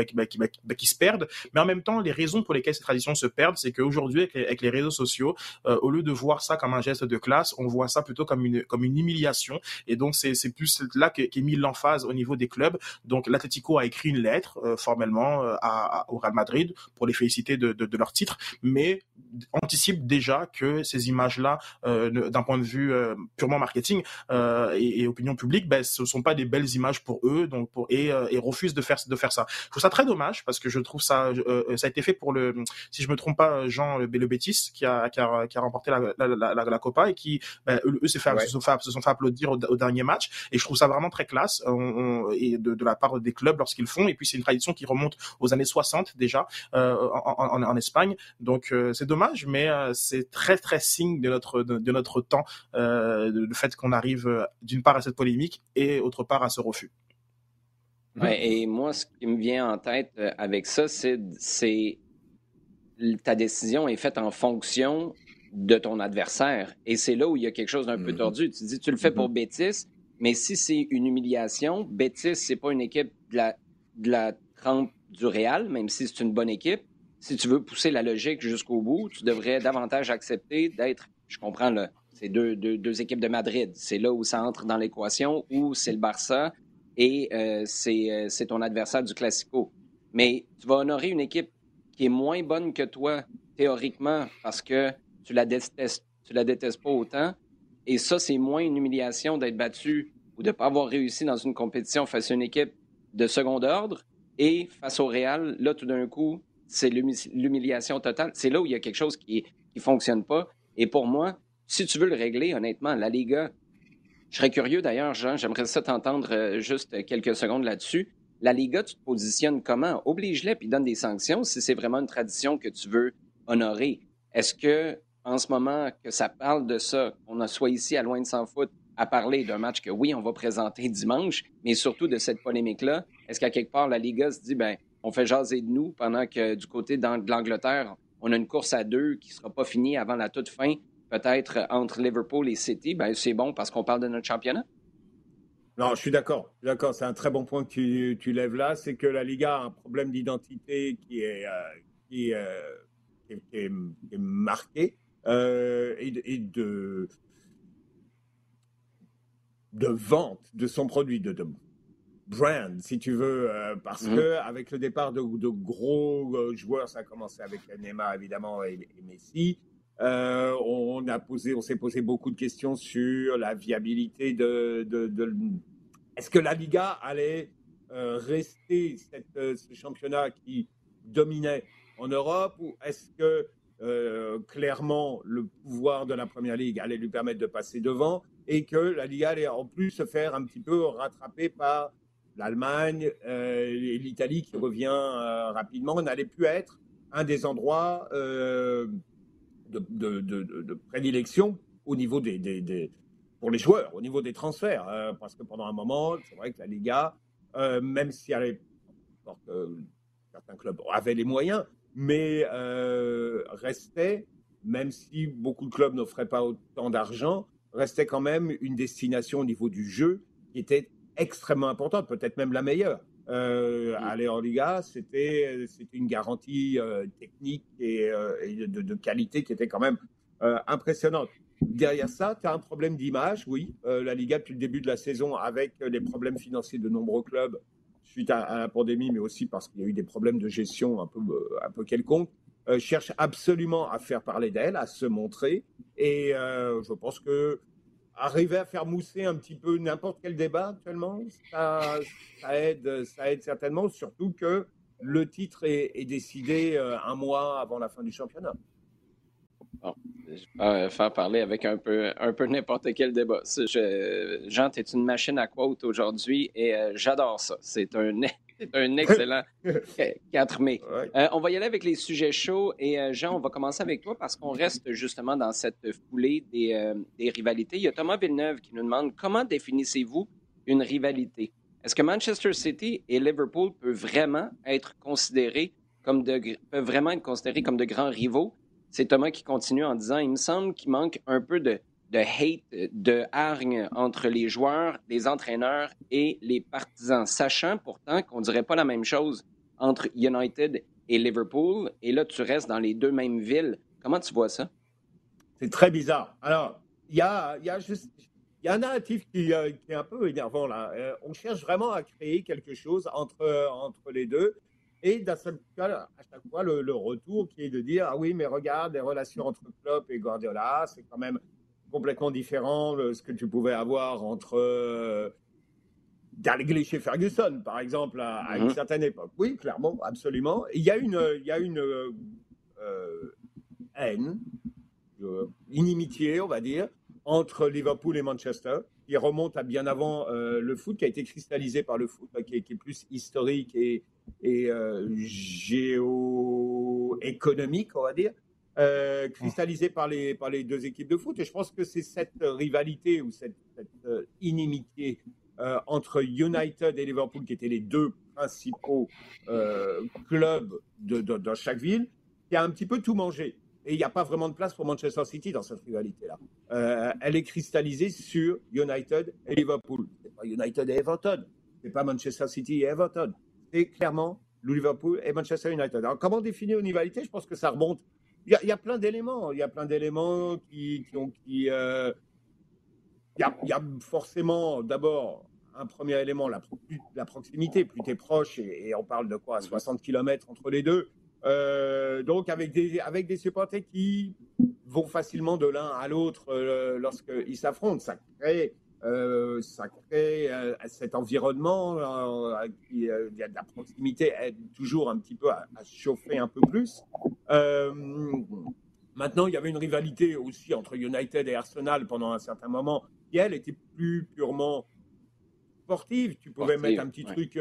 qui, se perdent. Mais en même temps, les raisons pour lesquelles ces traditions se perdent, c'est qu'aujourd'hui avec les réseaux sociaux, euh, au lieu de voir ça comme un geste de classe, on voit ça plutôt comme une comme une humiliation. Et donc c'est c'est plus là qu'est qu mis l'emphase au niveau des clubs. Donc l'Atlético a écrit une lettre euh, formellement euh, au Real Madrid pour les féliciter de, de, leur titre, mais anticipe déjà que ces images-là, d'un point de vue purement marketing et, opinion publique, ben, ce sont pas des belles images pour eux, donc pour et, et refusent de faire de faire ça. Je trouve ça très dommage parce que je trouve ça ça a été fait pour le si je me trompe pas Jean le Betis qui a, qui a, qui a remporté la, la, la, la, Copa et qui, ben, eux, se, fait, se, sont fait, se sont fait applaudir au, au, dernier match. Et je trouve ça vraiment très classe on, on, et de, de, la part des clubs lorsqu'ils font. Et puis c'est une tradition qui remonte aux années 60 déjà euh, en, en, en, Espagne. Donc euh, c'est dommage, mais euh, c'est très très signe de notre de, de notre temps euh, le fait qu'on arrive euh, d'une part à cette polémique et autre part à ce refus. Ouais, et moi, ce qui me vient en tête euh, avec ça, c'est ta décision est faite en fonction de ton adversaire. Et c'est là où il y a quelque chose d'un peu mm-hmm. tordu. Tu dis, tu le fais pour mm-hmm. Bétis, mais si c'est une humiliation, Bétis, c'est pas une équipe de la, de la trempe du Real, même si c'est une bonne équipe. Si tu veux pousser la logique jusqu'au bout, tu devrais davantage accepter d'être, je comprends, là, c'est deux, deux, deux, équipes de Madrid. C'est là où ça entre dans l'équation, où c'est le Barça et euh, euh c'est ton adversaire du Classico. Mais tu vas honorer une équipe qui est moins bonne que toi, théoriquement, parce que tu la détestes, tu la détestes pas autant. Et ça, c'est moins une humiliation d'être battu ou de ne pas avoir réussi dans une compétition face à une équipe de second ordre. Et face au Real, là, tout d'un coup, c'est l'humiliation totale. C'est là où il y a quelque chose qui ne fonctionne pas. Et pour moi, si tu veux le régler, honnêtement, la Liga, je serais curieux d'ailleurs, Jean, j'aimerais ça t'entendre euh, juste quelques secondes là-dessus. La Liga, tu te positionnes comment? Oblige-les puis donne des sanctions si c'est vraiment une tradition que tu veux honorer. Est-ce que, en ce moment, que ça parle de ça, qu'on soit ici à Loin de s'en foot à parler d'un match que oui, on va présenter dimanche, mais surtout de cette polémique-là, est-ce qu'à quelque part, la Liga se dit, ben, on fait jaser de nous pendant que du côté de l'Angleterre, on a une course à deux qui ne sera pas finie avant la toute fin, peut-être entre Liverpool et City, ben, c'est bon parce qu'on parle de notre championnat? Non, je suis d'accord. D'accord, c'est un très bon point que tu, tu lèves là. C'est que la Liga a un problème d'identité qui est, euh, qui, euh, qui, est, qui, est, marqué euh, et, et, de, de vente de son produit, de, de brand, si tu veux, euh, parce mmh. que avec le départ de, de, gros joueurs, ça a commencé avec Neymar évidemment et, et Messi. Euh, on a posé, on s'est posé beaucoup de questions sur la viabilité de, de, de, est-ce que la Liga allait euh, rester euh, ce championnat qui dominait en Europe ou est-ce que euh, clairement le pouvoir de la Première Ligue allait lui permettre de passer devant et que la Liga allait en plus se faire un petit peu rattraper par l'Allemagne et l'Italie qui revient rapidement, n'allait plus être un des endroits de, prédilection au niveau des, pour les joueurs au niveau des transferts. Euh, parce que pendant un moment, c'est vrai que la Liga, euh, même si elle euh, certains clubs avaient les moyens, mais euh, restait même si beaucoup de clubs n'offraient pas autant d'argent, restait quand même une destination au niveau du jeu qui était extrêmement importante, peut-être même la meilleure. Euh, aller en Liga, c'était une garantie euh, technique et, euh, de, qualité qui était quand même impressionnante. Derrière ça, tu as un problème d'image, oui. la Liga, depuis le début de la saison, avec les problèmes financiers de nombreux clubs suite à, la pandémie, mais aussi parce qu'il y a eu des problèmes de gestion un peu, un peu quelconques, cherche absolument à faire parler d'elle, à se montrer. Et je pense que arriver à faire mousser un petit peu n'importe quel débat actuellement, ça, aide, ça aide certainement, surtout que le titre est, décidé euh, un mois avant la fin du championnat. Bon, je vais faire parler avec un peu, un peu n'importe quel débat. Je, Jean, tu es une machine à quote aujourd'hui et euh, j'adore ça. C'est un, un excellent 4 mai. Euh, on va y aller avec les sujets chauds. Et euh, Jean, on va commencer avec toi parce qu'on reste justement dans cette foulée des, des, rivalités. Il y a Thomas Villeneuve qui nous demande comment définissez-vous une rivalité? Est-ce que Manchester City et Liverpool peuvent vraiment être considérés comme de, peuvent vraiment être considérés comme de grands rivaux? C'est Thomas qui continue en disant, il me semble qu'il manque un peu de, hate, de hargne entre les joueurs, les entraîneurs et les partisans, sachant pourtant qu'on ne dirait pas la même chose entre United et Liverpool. Et là, tu restes dans les deux mêmes villes. Comment tu vois ça? C'est très bizarre. Alors, il y a, y, a y a un narratif qui, euh, qui, est un peu énervant là. Euh, on cherche vraiment à créer quelque chose entre les deux. Et d'un seul cas, à chaque fois, le, le, retour qui est de dire Ah oui, mais regarde, les relations entre Klopp et Guardiola, c'est quand même complètement différent de ce que tu pouvais avoir entre euh, Dalglish et Ferguson, par exemple, à, une mhm. certaine époque. Oui, clairement, absolument. Il y a une, il y a une euh, haine, inimitié, on va dire, entre Liverpool et Manchester, qui remonte à bien avant euh, le foot, qui a été cristallisé par le foot, qui est, qui est plus historique et, et géoéconomique, on va dire. Euh, cristallisé par les, par les deux équipes de foot. Et je pense que c'est cette rivalité ou cette, euh, inimitié euh, entre United et Liverpool, qui étaient les deux principaux clubs de, dans chaque ville, qui a un petit peu tout mangé. Et il n'y a pas vraiment de place pour Manchester City dans cette rivalité-là. elle est cristallisée sur United et Liverpool. C'est pas United et Everton. C'est pas Manchester City et Everton. C'est clairement Liverpool et Manchester United. Alors, comment définir une rivalité? Je pense que ça remonte il y, a plein d'éléments. Il y a plein d'éléments qui, qui, ont. Qui, euh, il, y a, forcément, d'abord, un premier élément, la, la proximité. Plus tu es proche, et, on parle de quoi? 60 km entre les deux. Euh, donc, avec des, avec des supporters qui vont facilement de l'un à l'autre euh, lorsqu'ils s'affrontent. Ça crée euh, ça crée euh, cet environnement euh, euh, la proximité aide toujours un petit peu à, chauffer un peu plus. maintenant, il y avait une rivalité aussi entre United et Arsenal pendant un certain moment, qui elle était plus purement sportive. Tu pouvais mettre un petit truc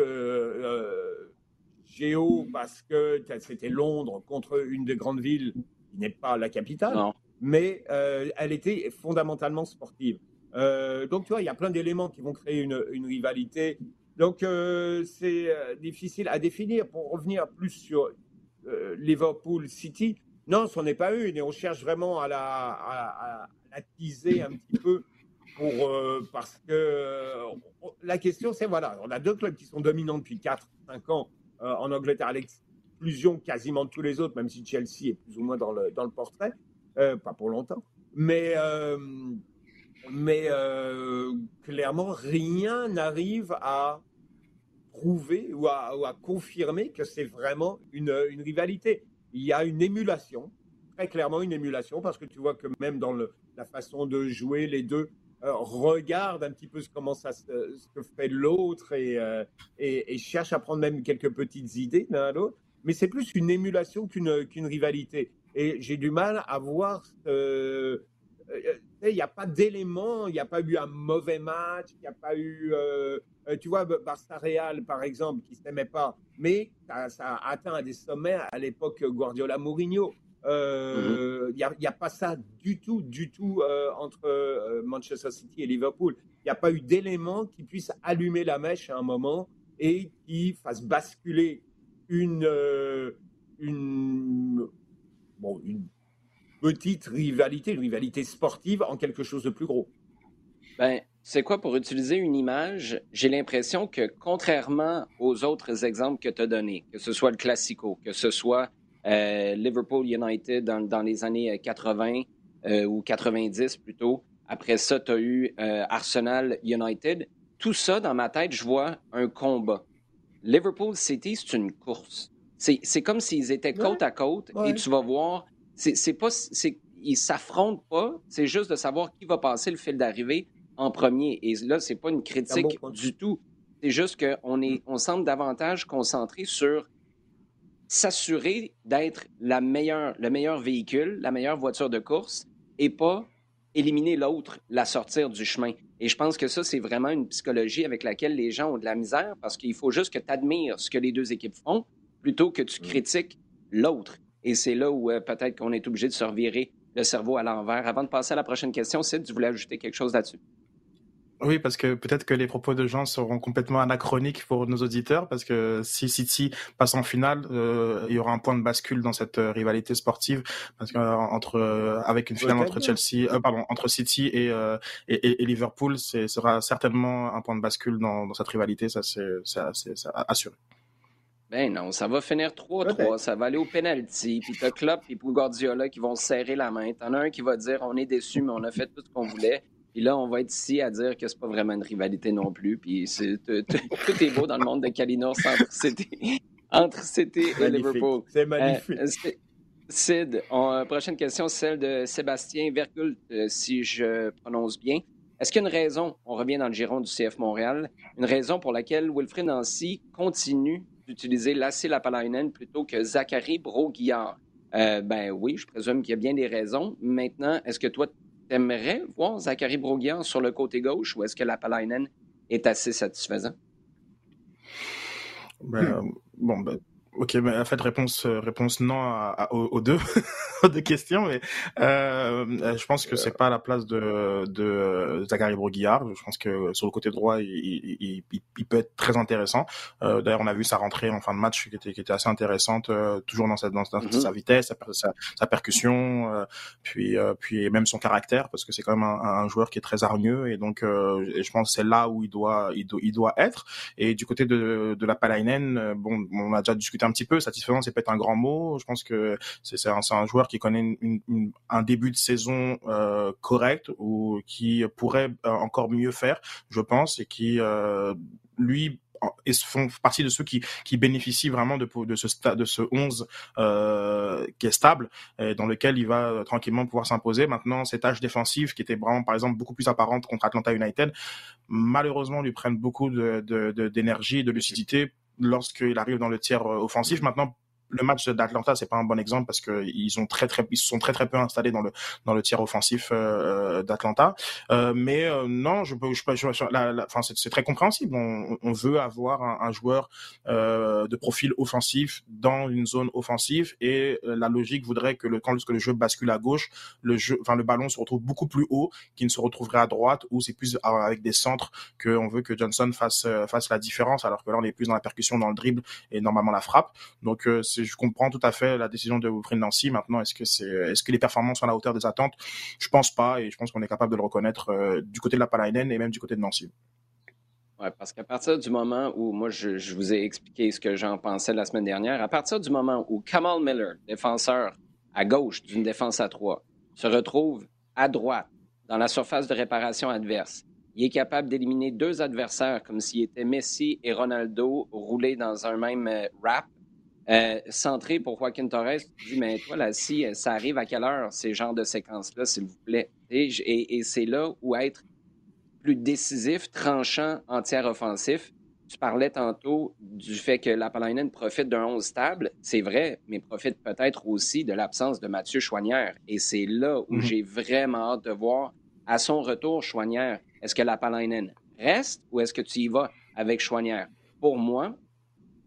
géo parce que c'était Londres contre une des grandes villes qui n'est pas la capitale, mais elle était fondamentalement sportive. Euh, donc, tu vois, il y a plein d'éléments qui vont créer une, rivalité. Donc, euh, c'est euh, difficile à définir. Pour revenir plus sur Liverpool City, non, ce n'est pas une. Et on cherche vraiment à la, à, teaser un petit peu pour, parce que la question, c'est voilà, on a deux clubs qui sont dominants depuis 4-5 ans en Angleterre, à l'exclusion quasiment de tous les autres, même si Chelsea est plus ou moins dans le, dans le portrait, pas pour longtemps. Mais mais euh, clairement, rien n'arrive à prouver ou à, confirmer que c'est vraiment une, rivalité. Il y a une émulation, très clairement une émulation, parce que tu vois que même dans la façon de jouer, les deux euh, regardent un petit peu comment ça ce que fait l'autre euh, et, et, cherchent à prendre même quelques petites idées l'un à l'autre. Mais c'est plus une émulation qu'une rivalité. Et j'ai du mal à voir il n'y a pas d'éléments, il n'y a pas eu un mauvais match, il n'y a pas eu, euh, euh, tu vois, Barça Real par exemple, qui ne s'aimait pas, mais ça, a atteint des sommets à l'époque Guardiola Mourinho. Euh, il n'y a, pas ça du tout, du tout entre Manchester City et Liverpool. Il n'y a pas eu d'éléments qui puissent allumer la mèche à un moment et qui fassent basculer une, une, bon, une petite rivalité, une rivalité sportive en quelque chose de plus gros. Ben, c'est quoi, pour utiliser une image, j'ai l'impression que contrairement aux autres exemples que tu as donnés, que ce soit le Classico, que ce soit euh, Liverpool United dans, les années 80 euh, ou 90 plutôt, après ça, tu as eu euh, Arsenal United, tout ça, dans ma tête, je vois un combat. Liverpool City, c'est une course. C'est comme s'ils étaient côte à côte et tu vas voir, c'est pas, ils s'affrontent pas, c'est juste de savoir qui va passer le fil d'arrivée en premier. Et là, c'est pas une critique du tout. C'est juste qu'on est, on semble davantage concentré sur s'assurer d'être la meilleure, le meilleur véhicule, la meilleure voiture de course et pas éliminer l'autre, la sortir du chemin. Et je pense que ça, c'est vraiment une psychologie avec laquelle les gens ont de la misère parce qu'il faut juste que tu admires ce que les deux équipes font plutôt que tu mm. critiques l'autre. Et c'est là où euh, peut-être qu'on est obligé de se revirer le cerveau à l'envers. Avant de passer à la prochaine question, Sid, tu voulais ajouter quelque chose là-dessus? Oui, parce que peut-être que les propos de Jean seront complètement anachroniques pour nos auditeurs, parce que si City passe en finale, euh, il y aura un point de bascule dans cette euh, rivalité sportive, parce que euh, entre avec une finale entre Chelsea, pardon, entre City et, et, et Liverpool, c'est sera certainement un point de bascule dans, dans cette rivalité, ça c'est assuré. Ben non, ça va finir 3-3, ça va aller au penalty, puis t'as Klopp et Guardiola qui vont serrer la main. T'en as un qui va dire on est déçu, mais on a fait tout ce qu'on voulait. Puis là, on va être ici à dire que c'est pas vraiment une rivalité non plus. Puis tout est beau dans le monde de Kalinos entre City, entre City et Liverpool. C'est magnifique. Euh, Sid, prochaine question, celle de Sébastien Vercult, euh, si je prononce bien. Est-ce qu'il y a une raison, on revient dans le giron du CF Montréal, une raison pour laquelle Wilfred Nancy continue d'utiliser Lassé Lapalainen plutôt que Zachary Broguillard? ben oui, je présume qu'il y a bien des raisons. Maintenant, est-ce que toi, T'aimerais voir Zachary Broguian sur le côté gauche ou est-ce que la Palainen est assez satisfaisant? Ben, bon, ben, Ok, mais en fait, réponse, euh, réponse non à, aux, deux, aux deux questions. Mais euh, je pense que c'est pas la place de, de Zachary Broguillard. Je pense que sur le côté droit, il, il, il, peut être très intéressant. Euh, D'ailleurs, on a vu sa rentrée en fin de match qui était, qui était assez intéressante, euh, toujours dans, sa, dans, sa mm-hmm. vitesse, sa, sa, percussion, euh, puis, puis même son caractère, parce que c'est quand même un, un, joueur qui est très hargneux. Et donc, je pense que c'est là où il doit, il doit, il doit être. Et du côté de, de la Palainen, bon, on a déjà discuté un petit peu. Satisfaisant, c'est peut-être un grand mot. Je pense que c'est un, un, joueur qui connaît un début de saison euh, correct ou qui pourrait euh, encore mieux faire, je pense, et qui euh, lui et font partie de ceux qui, bénéficient vraiment de, ce de ce 11 euh, qui est stable et dans lequel il va tranquillement pouvoir s'imposer. Maintenant, ces tâches défensives qui étaient vraiment, par exemple, beaucoup plus apparentes contre Atlanta United, malheureusement, lui prennent beaucoup d'énergie, d'énergie de lucidité lorsqu'il arrive dans le tiers euh, offensif. Maintenant, le match d'Atlanta c'est pas un bon exemple parce que ils ont très très ils sont très très peu installés dans le dans le tiers offensif euh, d'Atlanta. Euh, mais euh, non je peux je, je, enfin c'est très compréhensible. On, veut avoir un, un joueur euh, de profil offensif dans une zone offensive et euh, la logique voudrait que le quand le jeu bascule à gauche le jeu enfin le ballon se retrouve beaucoup plus haut qu'il ne se retrouverait à droite où c'est plus avec des centres que on veut que Johnson fasse fasse la différence alors que là on est plus dans la percussion dans le dribble et normalement la frappe. Donc c'est je comprends tout à fait la décision de Wilfried Nancy. Maintenant, est-ce que c'est, est-ce que les performances sont à la hauteur des attentes? Je pense pas, et je pense qu'on est capable de le reconnaître euh, du côté de la Palainen et même du côté de Nancy. Ouais, parce qu'à partir du moment où, moi, je, vous ai expliqué ce que j'en pensais la semaine dernière, à partir du moment où Kamal Miller, défenseur à gauche d'une défense à trois, se retrouve à droite dans la surface de réparation adverse, il est capable d'éliminer deux adversaires comme s'il était Messi et Ronaldo roulés dans un même euh, rap euh, centré pour Joaquin Torres, tu dis, mais toi, là, si euh, ça arrive à quelle heure, ces genres de séquences-là, s'il vous plaît? Et, c'est là où être plus décisif, tranchant, entière offensif. Tu parlais tantôt du fait que la Palainen profite d'un 11 stable. C'est vrai, mais profite peut-être aussi de l'absence de Mathieu Chouanière. Et c'est là où mhm. j'ai vraiment hâte de voir, à son retour, Chouanière, est-ce que la Palainen reste ou est-ce que tu y vas avec Chouanière? Pour moi,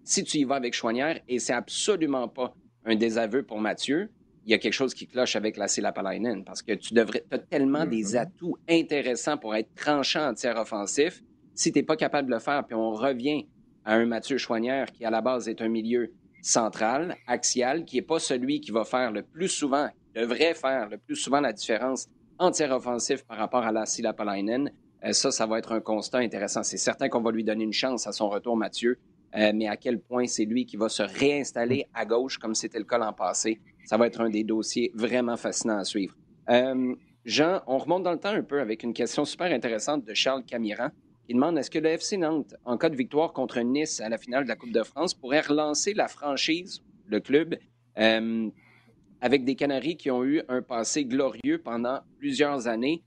si tu y vas avec Chouanière, et c'est absolument pas un désaveu pour Mathieu, il y a quelque chose qui cloche avec la Lapalainen parce que tu devrais, as tellement des mm-hmm. atouts intéressants pour être tranchant en tiers offensif. Si tu n'es pas capable de le faire, puis on revient à un Mathieu Chouanière qui, à la base, est un milieu central, axial, qui n'est pas celui qui va faire le plus souvent devrait faire le plus souvent la différence en tir offensif par rapport à la Lapalainen. Euh, ça, ça va être un constat intéressant. C'est certain qu'on va lui donner une chance à son retour, Mathieu, euh, mais à quel point c'est lui qui va se réinstaller à gauche, comme c'était le cas l'an passé, ça va être un des dossiers vraiment fascinants à suivre. Euh, Jean, on remonte dans le temps un peu avec une question super intéressante de Charles Camiran qui demande est-ce que le FC Nantes, en cas de victoire contre Nice à la finale de la Coupe de France, pourrait relancer la franchise, le club, avec des Canaries qui ont eu un passé glorieux pendant plusieurs années?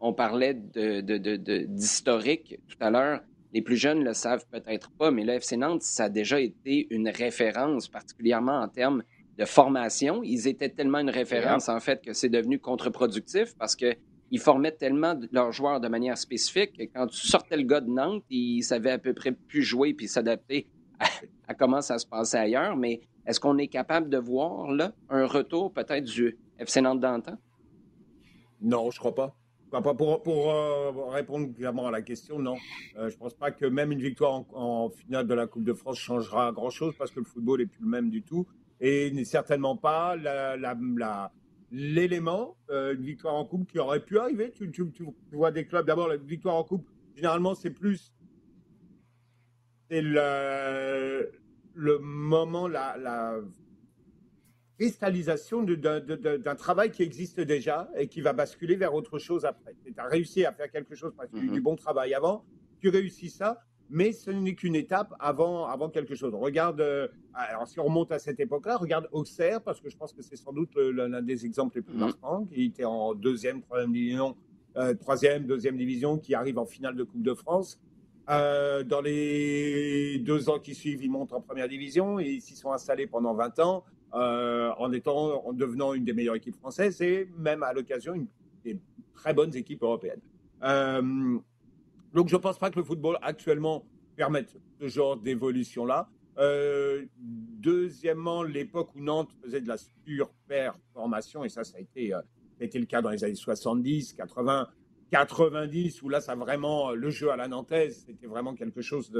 On parlait d'historique tout à l'heure. Les plus jeunes le savent peut-être pas, mais le FC Nantes, ça a déjà été une référence, particulièrement en termes de formation. Ils étaient tellement une référence, en fait, que c'est devenu contre-productif parce qu'ils formaient tellement leurs joueurs de manière spécifique que quand tu sortais le gars de Nantes, ils savaient à peu près plus jouer puis s'adapter à, comment ça se passait ailleurs. Mais est-ce qu'on est capable de voir là un retour peut-être du FC Nantes d'antan? Non, je crois pas. Pour, pour euh, répondre clairement à la question, non. Euh, je ne pense pas que même une victoire en, finale de la Coupe de France changera grand-chose parce que le football n'est plus le même du tout. Et n'est certainement pas l'élément, euh, une victoire en Coupe qui aurait pu arriver. Tu, vois des clubs, d'abord, la victoire en Coupe, généralement, c'est plus. Le, le moment, la cristallisation d'un travail qui existe déjà et qui va basculer vers autre chose après. Tu as réussi à faire quelque chose parce que tu du bon travail avant, tu réussis ça, mais ce n'est qu'une étape avant, avant quelque chose. Regarde, euh, alors si on remonte à cette époque-là, regarde Auxerre, parce que je pense que c'est sans doute l'un des exemples les plus mhm. marquants, qui était en deuxième, troisième division, euh, troisième, deuxième division, qui arrive en finale de Coupe de France. Euh, dans les deux ans qui suivent, ils montent en première division et ils s'y sont installés pendant 20 ans. Euh, en, étant, en devenant une des meilleures équipes françaises et même à l'occasion une des très bonnes équipes européennes. Euh, donc je ne pense pas que le football actuellement permette ce genre d'évolution-là. Euh, deuxièmement, l'époque où Nantes faisait de la surperformation, et ça, ça a été, été le cas dans les années 70, 80, 90, où là, ça vraiment, le jeu à la nantaise, c'était vraiment quelque chose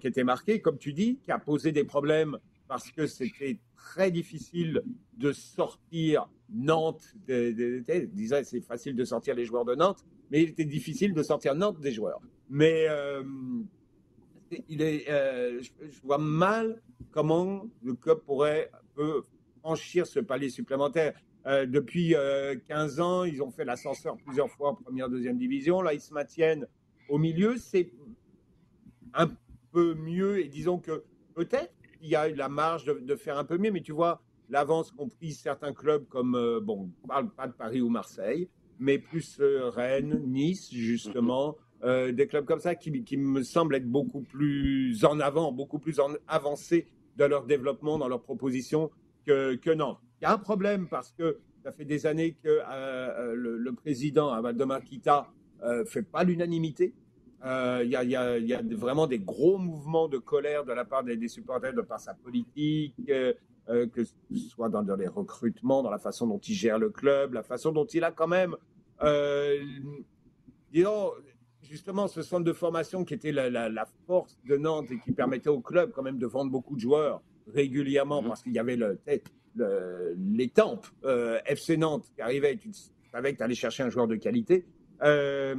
qui était marqué, comme tu dis, qui a posé des problèmes parce que c'était très difficile de sortir Nantes. Disais, c'est facile de sortir les joueurs de Nantes, mais il était difficile de sortir Nantes des joueurs. Mais euh, il est, euh, je, vois mal comment le club pourrait peut franchir ce palier supplémentaire. Euh, depuis 15 ans, ils ont fait l'ascenseur plusieurs fois en première, deuxième division. Là, ils se maintiennent au milieu. C'est un peu mieux et disons que peut-être il y a eu la marge de, faire un peu mieux, mais tu vois, l'avance qu'ont pris certains clubs comme, euh, bon, on parle pas de Paris ou Marseille, mais plus euh, Rennes, Nice, justement, euh, des clubs comme ça qui, qui, me semblent être beaucoup plus en avant, beaucoup plus en avancés dans leur développement, dans leur proposition que, que Nantes. Il y a un problème parce que ça fait des années que le, le, président, Valdemar Kita, ne fait pas l'unanimité. Euh, il y, a, vraiment des gros mouvements de colère de la part des, supporters, de par sa politique, euh, euh, que ce soit dans, les recrutements, dans la façon dont il gère le club, la façon dont il a quand même, disons, justement, ce centre de formation qui était la, force de Nantes et qui permettait au club quand même de vendre beaucoup de joueurs régulièrement, mmh. parce qu'il y avait le, les tempes FC Nantes qui arrivaient, tu savais que tu allais chercher un joueur de qualité. Euh,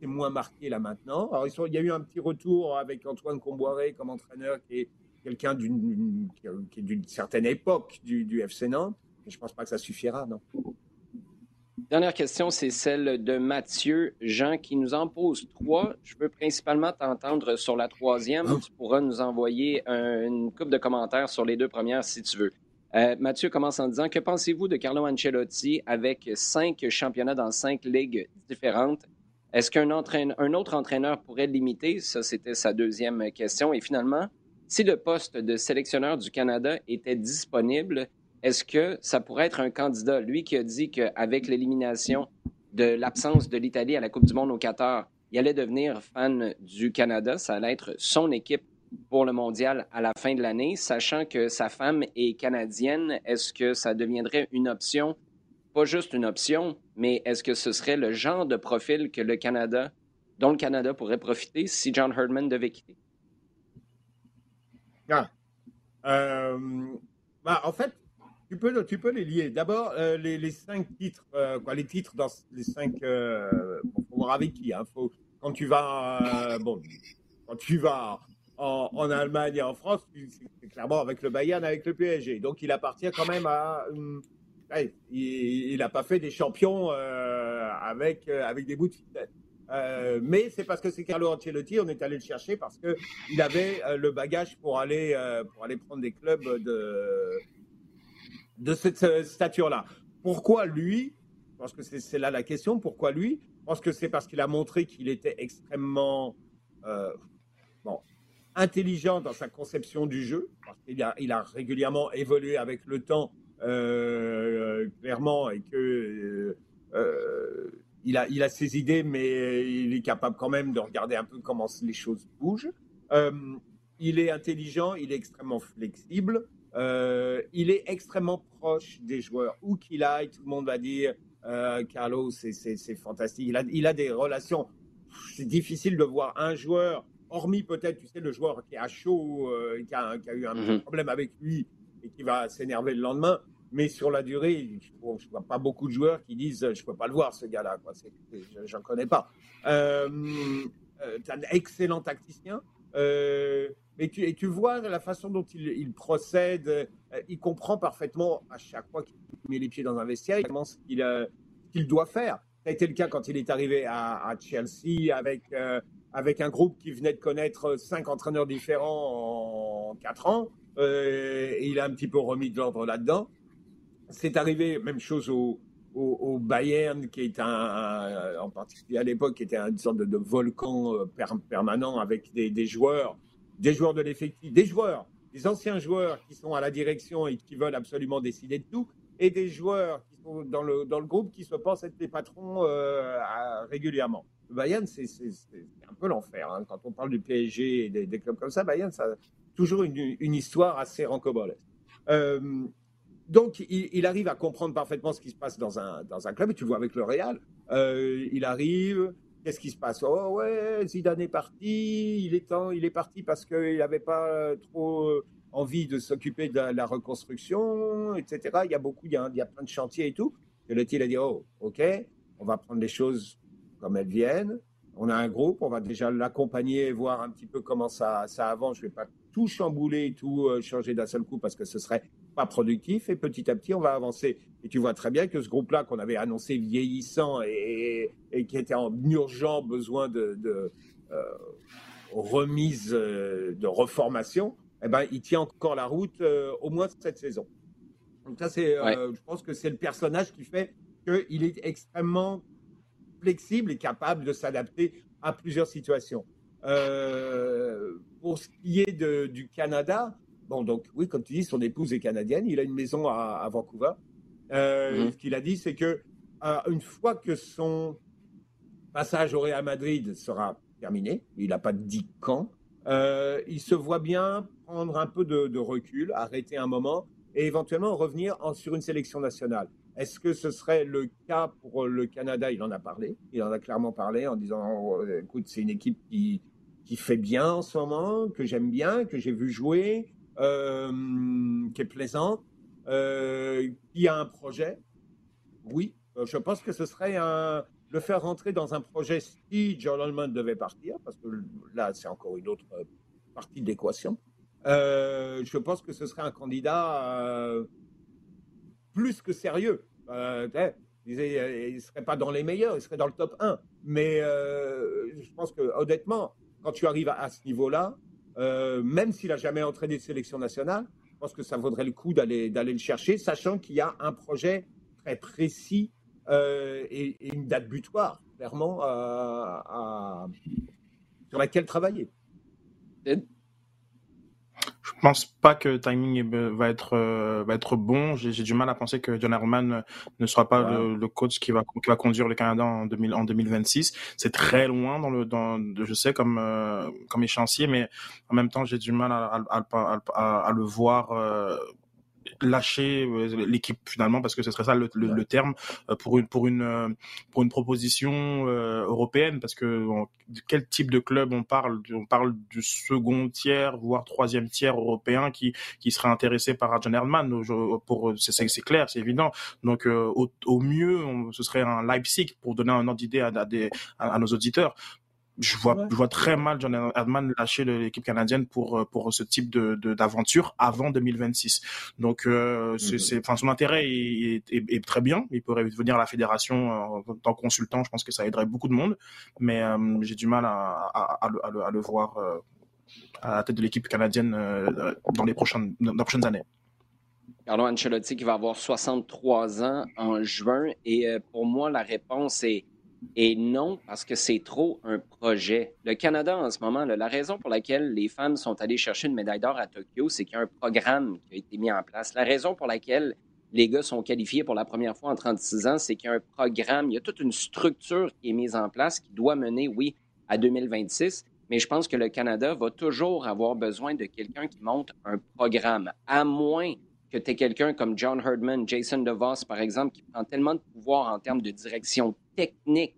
c'est moins marqué là maintenant. Alors, il y a eu un petit retour avec Antoine Comboiré comme entraîneur, qui est quelqu'un d'une d'une certaine époque du, du FC Nantes. Mais je ne pense pas que ça suffira, non. Dernière question, c'est celle de Mathieu Jean qui nous en pose trois. Je veux principalement t'entendre sur la troisième. Ah. Tu pourras nous envoyer une coupe de commentaires sur les deux premières si tu veux. Euh, Mathieu commence en disant Que pensez-vous de Carlo Ancelotti avec cinq championnats dans cinq ligues différentes? Est-ce qu'un un autre entraîneur pourrait limiter? Ça, c'était sa deuxième question. Et finalement, si le poste de sélectionneur du Canada était disponible, est-ce que ça pourrait être un candidat? Lui qui a dit qu'avec l'élimination de l'absence de l'Italie à la Coupe du Monde au Qatar, il allait devenir fan du Canada. Ça allait être son équipe pour le mondial à la fin de l'année, sachant que sa femme est canadienne, est-ce que ça deviendrait une option, pas juste une option, mais est-ce que ce serait le genre de profil que le Canada, dont le Canada pourrait profiter si John Herdman devait quitter? Ah. Euh, bah, en fait, tu peux, tu peux les lier. D'abord, euh, les, cinq titres, euh, quoi, les titres dans les cinq. Euh, faut voir avec qui. Hein, faut, quand tu vas, bon, quand tu vas en, Allemagne et en France, clairement avec le Bayern, avec le PSG. Donc, il appartient quand même à. il n'a pas fait des champions avec avec des bouts de euh, mais c'est parce que c'est Carlo Ancelotti, on est allé le chercher parce que il avait le bagage pour aller pour aller prendre des clubs de de cette euh, stature-là. Pourquoi lui? Je pense que c'est là la question. Pourquoi lui? Je pense que c'est parce qu'il a montré qu'il était extrêmement euh, bon, intelligent dans sa conception du jeu. Parce qu'il a, il a régulièrement évolué avec le temps, euh, clairement, et que euh, il, a, il a ses idées, mais il est capable quand même de regarder un peu comment les choses bougent. Euh, il est intelligent, il est extrêmement flexible. Euh, il est extrêmement proche des joueurs. Où qu'il aille, tout le monde va dire euh, Carlos, c'est fantastique. Il a, il a des relations. C'est difficile de voir un joueur, hormis peut-être, tu sais, le joueur qui a chaud, euh, qui, a, qui, a, eu un mhm. problème avec lui et qui va s'énerver le lendemain. Mais sur la durée, je ne vois pas beaucoup de joueurs qui disent Je ne peux pas le voir, ce gars-là. Je n'en connais pas. Euh, euh, tu as un excellent tacticien. Euh, et tu, et tu vois la façon dont il, il procède, il comprend parfaitement à chaque fois qu'il met les pieds dans un vestiaire, ce qu'il doit faire. Ça a été le cas quand il est arrivé à, à Chelsea avec, avec un groupe qui venait de connaître cinq entraîneurs différents en quatre ans. et il a un petit peu remis de l'ordre là-dedans. C'est arrivé, même chose au, Bayern, qui est un, en particulier à l'époque, qui était une sorte de, volcan permanent avec des, des joueurs des joueurs de l'effectif, des joueurs, des anciens joueurs qui sont à la direction et qui veulent absolument décider de tout, et des joueurs qui dans le, dans le groupe qui se pensent être les patrons euh, régulièrement. Bayern, c'est un peu l'enfer. Hein. Quand on parle du PSG et des, clubs comme ça, Bayern, ça a toujours une, une histoire assez rancobolesque. Euh, donc, il, arrive à comprendre parfaitement ce qui se passe dans un, dans un club, et tu vois avec le Real. Euh, il arrive, Qu'est-ce qui se passe? Oh ouais, Zidane est parti, il est temps, il est parti parce qu'il n'avait pas trop envie de s'occuper de la reconstruction, etc. Il y a beaucoup, il y a, plein de chantiers et tout. Et le il a dit, oh, ok, on va prendre les choses comme elles viennent. On a un groupe, on va déjà l'accompagner, voir un petit peu comment ça, ça avance. Je ne vais pas tout chambouler, tout euh, changer d'un seul coup parce que ce serait pas productif. Et petit à petit, on va avancer. Et tu vois très bien que ce groupe-là qu'on avait annoncé vieillissant et, qui était en urgent besoin de, euh, remise, euh, de reformation, eh ben, il tient encore la route au moins cette saison. Donc ça, c'est, je pense que c'est le personnage qui fait qu'il est extrêmement flexible et capable de s'adapter à plusieurs situations. Euh, pour ce qui est de, du Canada, bon, donc oui, comme tu dis, son épouse est canadienne, il a une maison à, à Vancouver. Euh, mmh. Ce qu'il a dit, c'est que euh, une fois que son passage au Real Madrid sera terminé, il n'a pas dit quand, euh, il se voit bien prendre un peu de, recul, arrêter un moment et éventuellement revenir en, sur une sélection nationale. Est-ce que ce serait le cas pour le Canada? Il en a parlé. Il en a clairement parlé en disant oh, écoute, c'est une équipe qui, fait bien en ce moment, que j'aime bien, que j'ai vu jouer, euh, qui est plaisante, euh, qui a un projet. Oui, euh, je pense que ce serait un, le faire rentrer dans un projet si John Holman devait partir, parce que là, c'est encore une autre partie de l'équation. Euh, je pense que ce serait un candidat euh, plus que sérieux. Euh, il ne serait pas dans les meilleurs, il serait dans le top 1. Mais je pense que honnêtement, quand tu arrives à, ce niveau-là, même s'il n'a jamais entraîné de sélection nationale, je pense que ça vaudrait le coup d'aller le chercher, sachant qu'il y a un projet très précis et, une date butoir, clairement, sur laquelle travailler. Je pense pas que le timing va être euh, va être bon. J'ai du mal à penser que John Herman ne sera pas le, le, coach qui va qui va conduire le Canada en 2000 en 2026. C'est très loin dans le dans je sais comme euh, comme échéancier, mais en même temps j'ai du mal à, à, à, à le voir euh, lâcher euh, l'équipe finalement parce que ce serait ça le, le, terme euh, pour une pour une euh, pour une proposition européenne parce que de quel type de club on parle? On parle du second tiers voire troisième tiers européen qui qui serait intéressé par Arjen Erdmann pour c'est c'est clair c'est évident. Donc au, au, mieux ce serait un Leipzig pour donner un ordre d'idée à, à, à, nos auditeurs je vois, je vois très mal John Erdman lâcher l'équipe canadienne pour euh, pour ce type de d'aventure avant 2026. Donc, euh, c'est, mhm. enfin, son intérêt est, est, est, très bien. Il pourrait venir à la fédération euh, en tant que consultant. Je pense que ça aiderait beaucoup de monde, mais euh, j'ai du mal à, à, à, le, à, le, à, le, voir à la tête de l'équipe canadienne dans les prochaines dans les prochaines années. Carlo Ancelotti qui va avoir 63 ans en juin et pour moi la réponse est et non, parce que c'est trop un projet. Le Canada, en ce moment, la raison pour laquelle les femmes sont allées chercher une médaille d'or à Tokyo, c'est qu'il y a un programme qui a été mis en place. La raison pour laquelle les gars sont qualifiés pour la première fois en 36 ans, c'est qu'il y a un programme, il y a toute une structure qui est mise en place qui doit mener, oui, à 2026. Mais je pense que le Canada va toujours avoir besoin de quelqu'un qui monte un programme, à moins que tu aies quelqu'un comme John Herdman, Jason DeVos, par exemple, qui prend tellement de pouvoir en termes de direction technique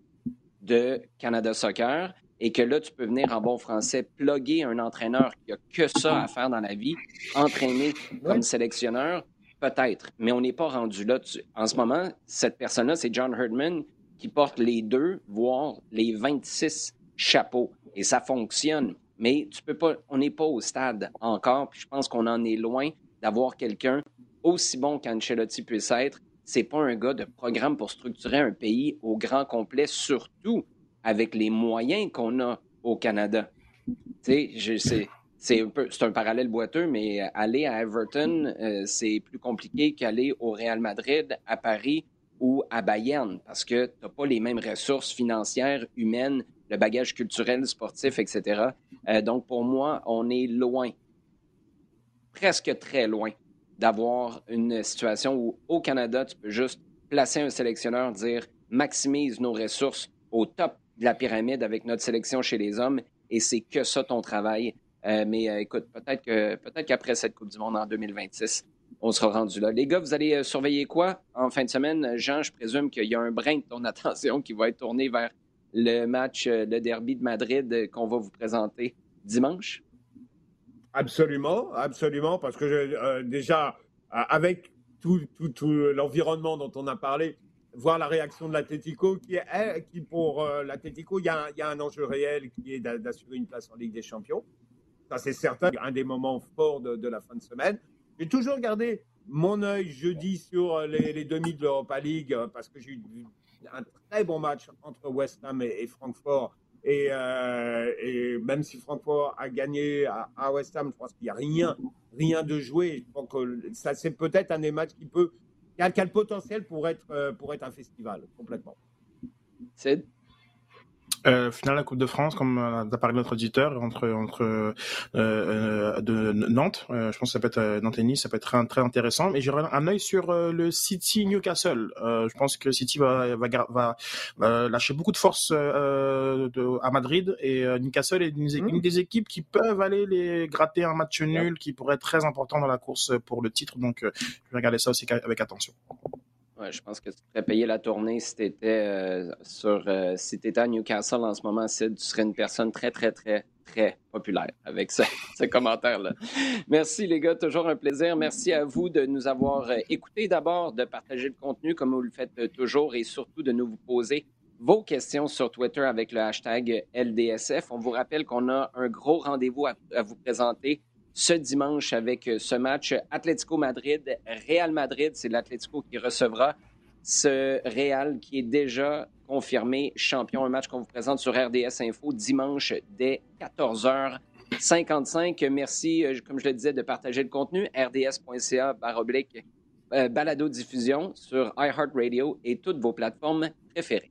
de Canada Soccer et que là, tu peux venir en bon français plugger un entraîneur qui a que ça à faire dans la vie, entraîner comme sélectionneur, peut-être, mais on n'est pas rendu là. En ce moment, cette personne-là, c'est John Herdman qui porte les deux, voire les 26 chapeaux. Et ça fonctionne. Mais tu peux pas, on n'est pas au stade encore. Puis je pense qu'on en est loin d'avoir quelqu'un aussi bon qu'Ancelotti puisse être c'est pas un gars de programme pour structurer un pays au grand complet, surtout avec les moyens qu'on a au Canada. C'est un, un parallèle boiteux, mais aller à Everton, euh, c'est plus compliqué qu'aller au Real Madrid, à Paris ou à Bayern, parce que tu n'as pas les mêmes ressources financières, humaines, le bagage culturel, sportif, etc. Euh, donc, pour moi, on est loin, presque très loin d'avoir une situation où au Canada, tu peux juste placer un sélectionneur, dire maximise nos ressources au top de la pyramide avec notre sélection chez les hommes et c'est que ça ton travail. Euh, mais euh, écoute, peut-être que peut-être qu'après cette Coupe du Monde en 2026, on sera rendu là. Les gars, vous allez euh, surveiller quoi en fin de semaine? Jean, je présume qu'il y a un brin de ton attention qui va être tourné vers le match, le derby de Madrid qu'on va vous présenter dimanche? Absolument, absolument, parce que euh, déjà, euh, avec tout, l'environnement dont on a parlé, voir la réaction de l'Atletico, qui, pour euh, l'Atletico, il y, a, un enjeu réel qui est d'assurer une place en Ligue des Champions. Ça, c'est certain, un des moments forts de, la fin de semaine. J'ai toujours gardé mon œil jeudi sur les, les demi de l'Europa League, parce que j'ai eu un très bon match entre West Ham et Francfort euh, et, même si Francfort a gagné à, West Ham, je pense qu'il n'y a rien, rien de joué. Donc, ça, c'est peut-être un des matchs qui peut, qui a, le potentiel pour être, euh, pour être un festival complètement. C'est euh, finale de la Coupe de France, comme euh, a parlé notre auditeur, entre entre euh, euh de Nantes. Euh, je pense que ça peut être Nantes et Nice, ça peut être très, très intéressant. Mais j'aurais un œil sur le City Newcastle. je pense que City va va, va lâcher beaucoup de force de, à Madrid et Newcastle est une, une, des équipes qui peuvent aller les gratter un match nul, qui pourrait être très important dans la course pour le titre. Donc, je vais regarder ça aussi avec attention. Je pense que tu pourrais payer la tournée si tu étais, euh, euh, étais à Newcastle en ce moment, Sid, tu serais une personne très, très, très, très populaire avec ce, commentaire-là. Merci les gars, toujours un plaisir. Merci à vous de nous avoir euh, écoutés d'abord, de partager le contenu comme vous le faites toujours et surtout de nous poser vos questions sur Twitter avec le hashtag LDSF. On vous rappelle qu'on a un gros rendez-vous à vous présenter ce dimanche avec euh, ce match Atlético Madrid, Real Madrid. C'est l'Atlético qui recevra ce Real qui est déjà confirmé champion. Un match qu'on vous présente sur RDS Info dimanche dès 14h55. Merci, euh, comme je le disais, de partager le contenu. rds.ca baroblique euh, balado diffusion sur iHeartRadio et toutes vos plateformes préférées.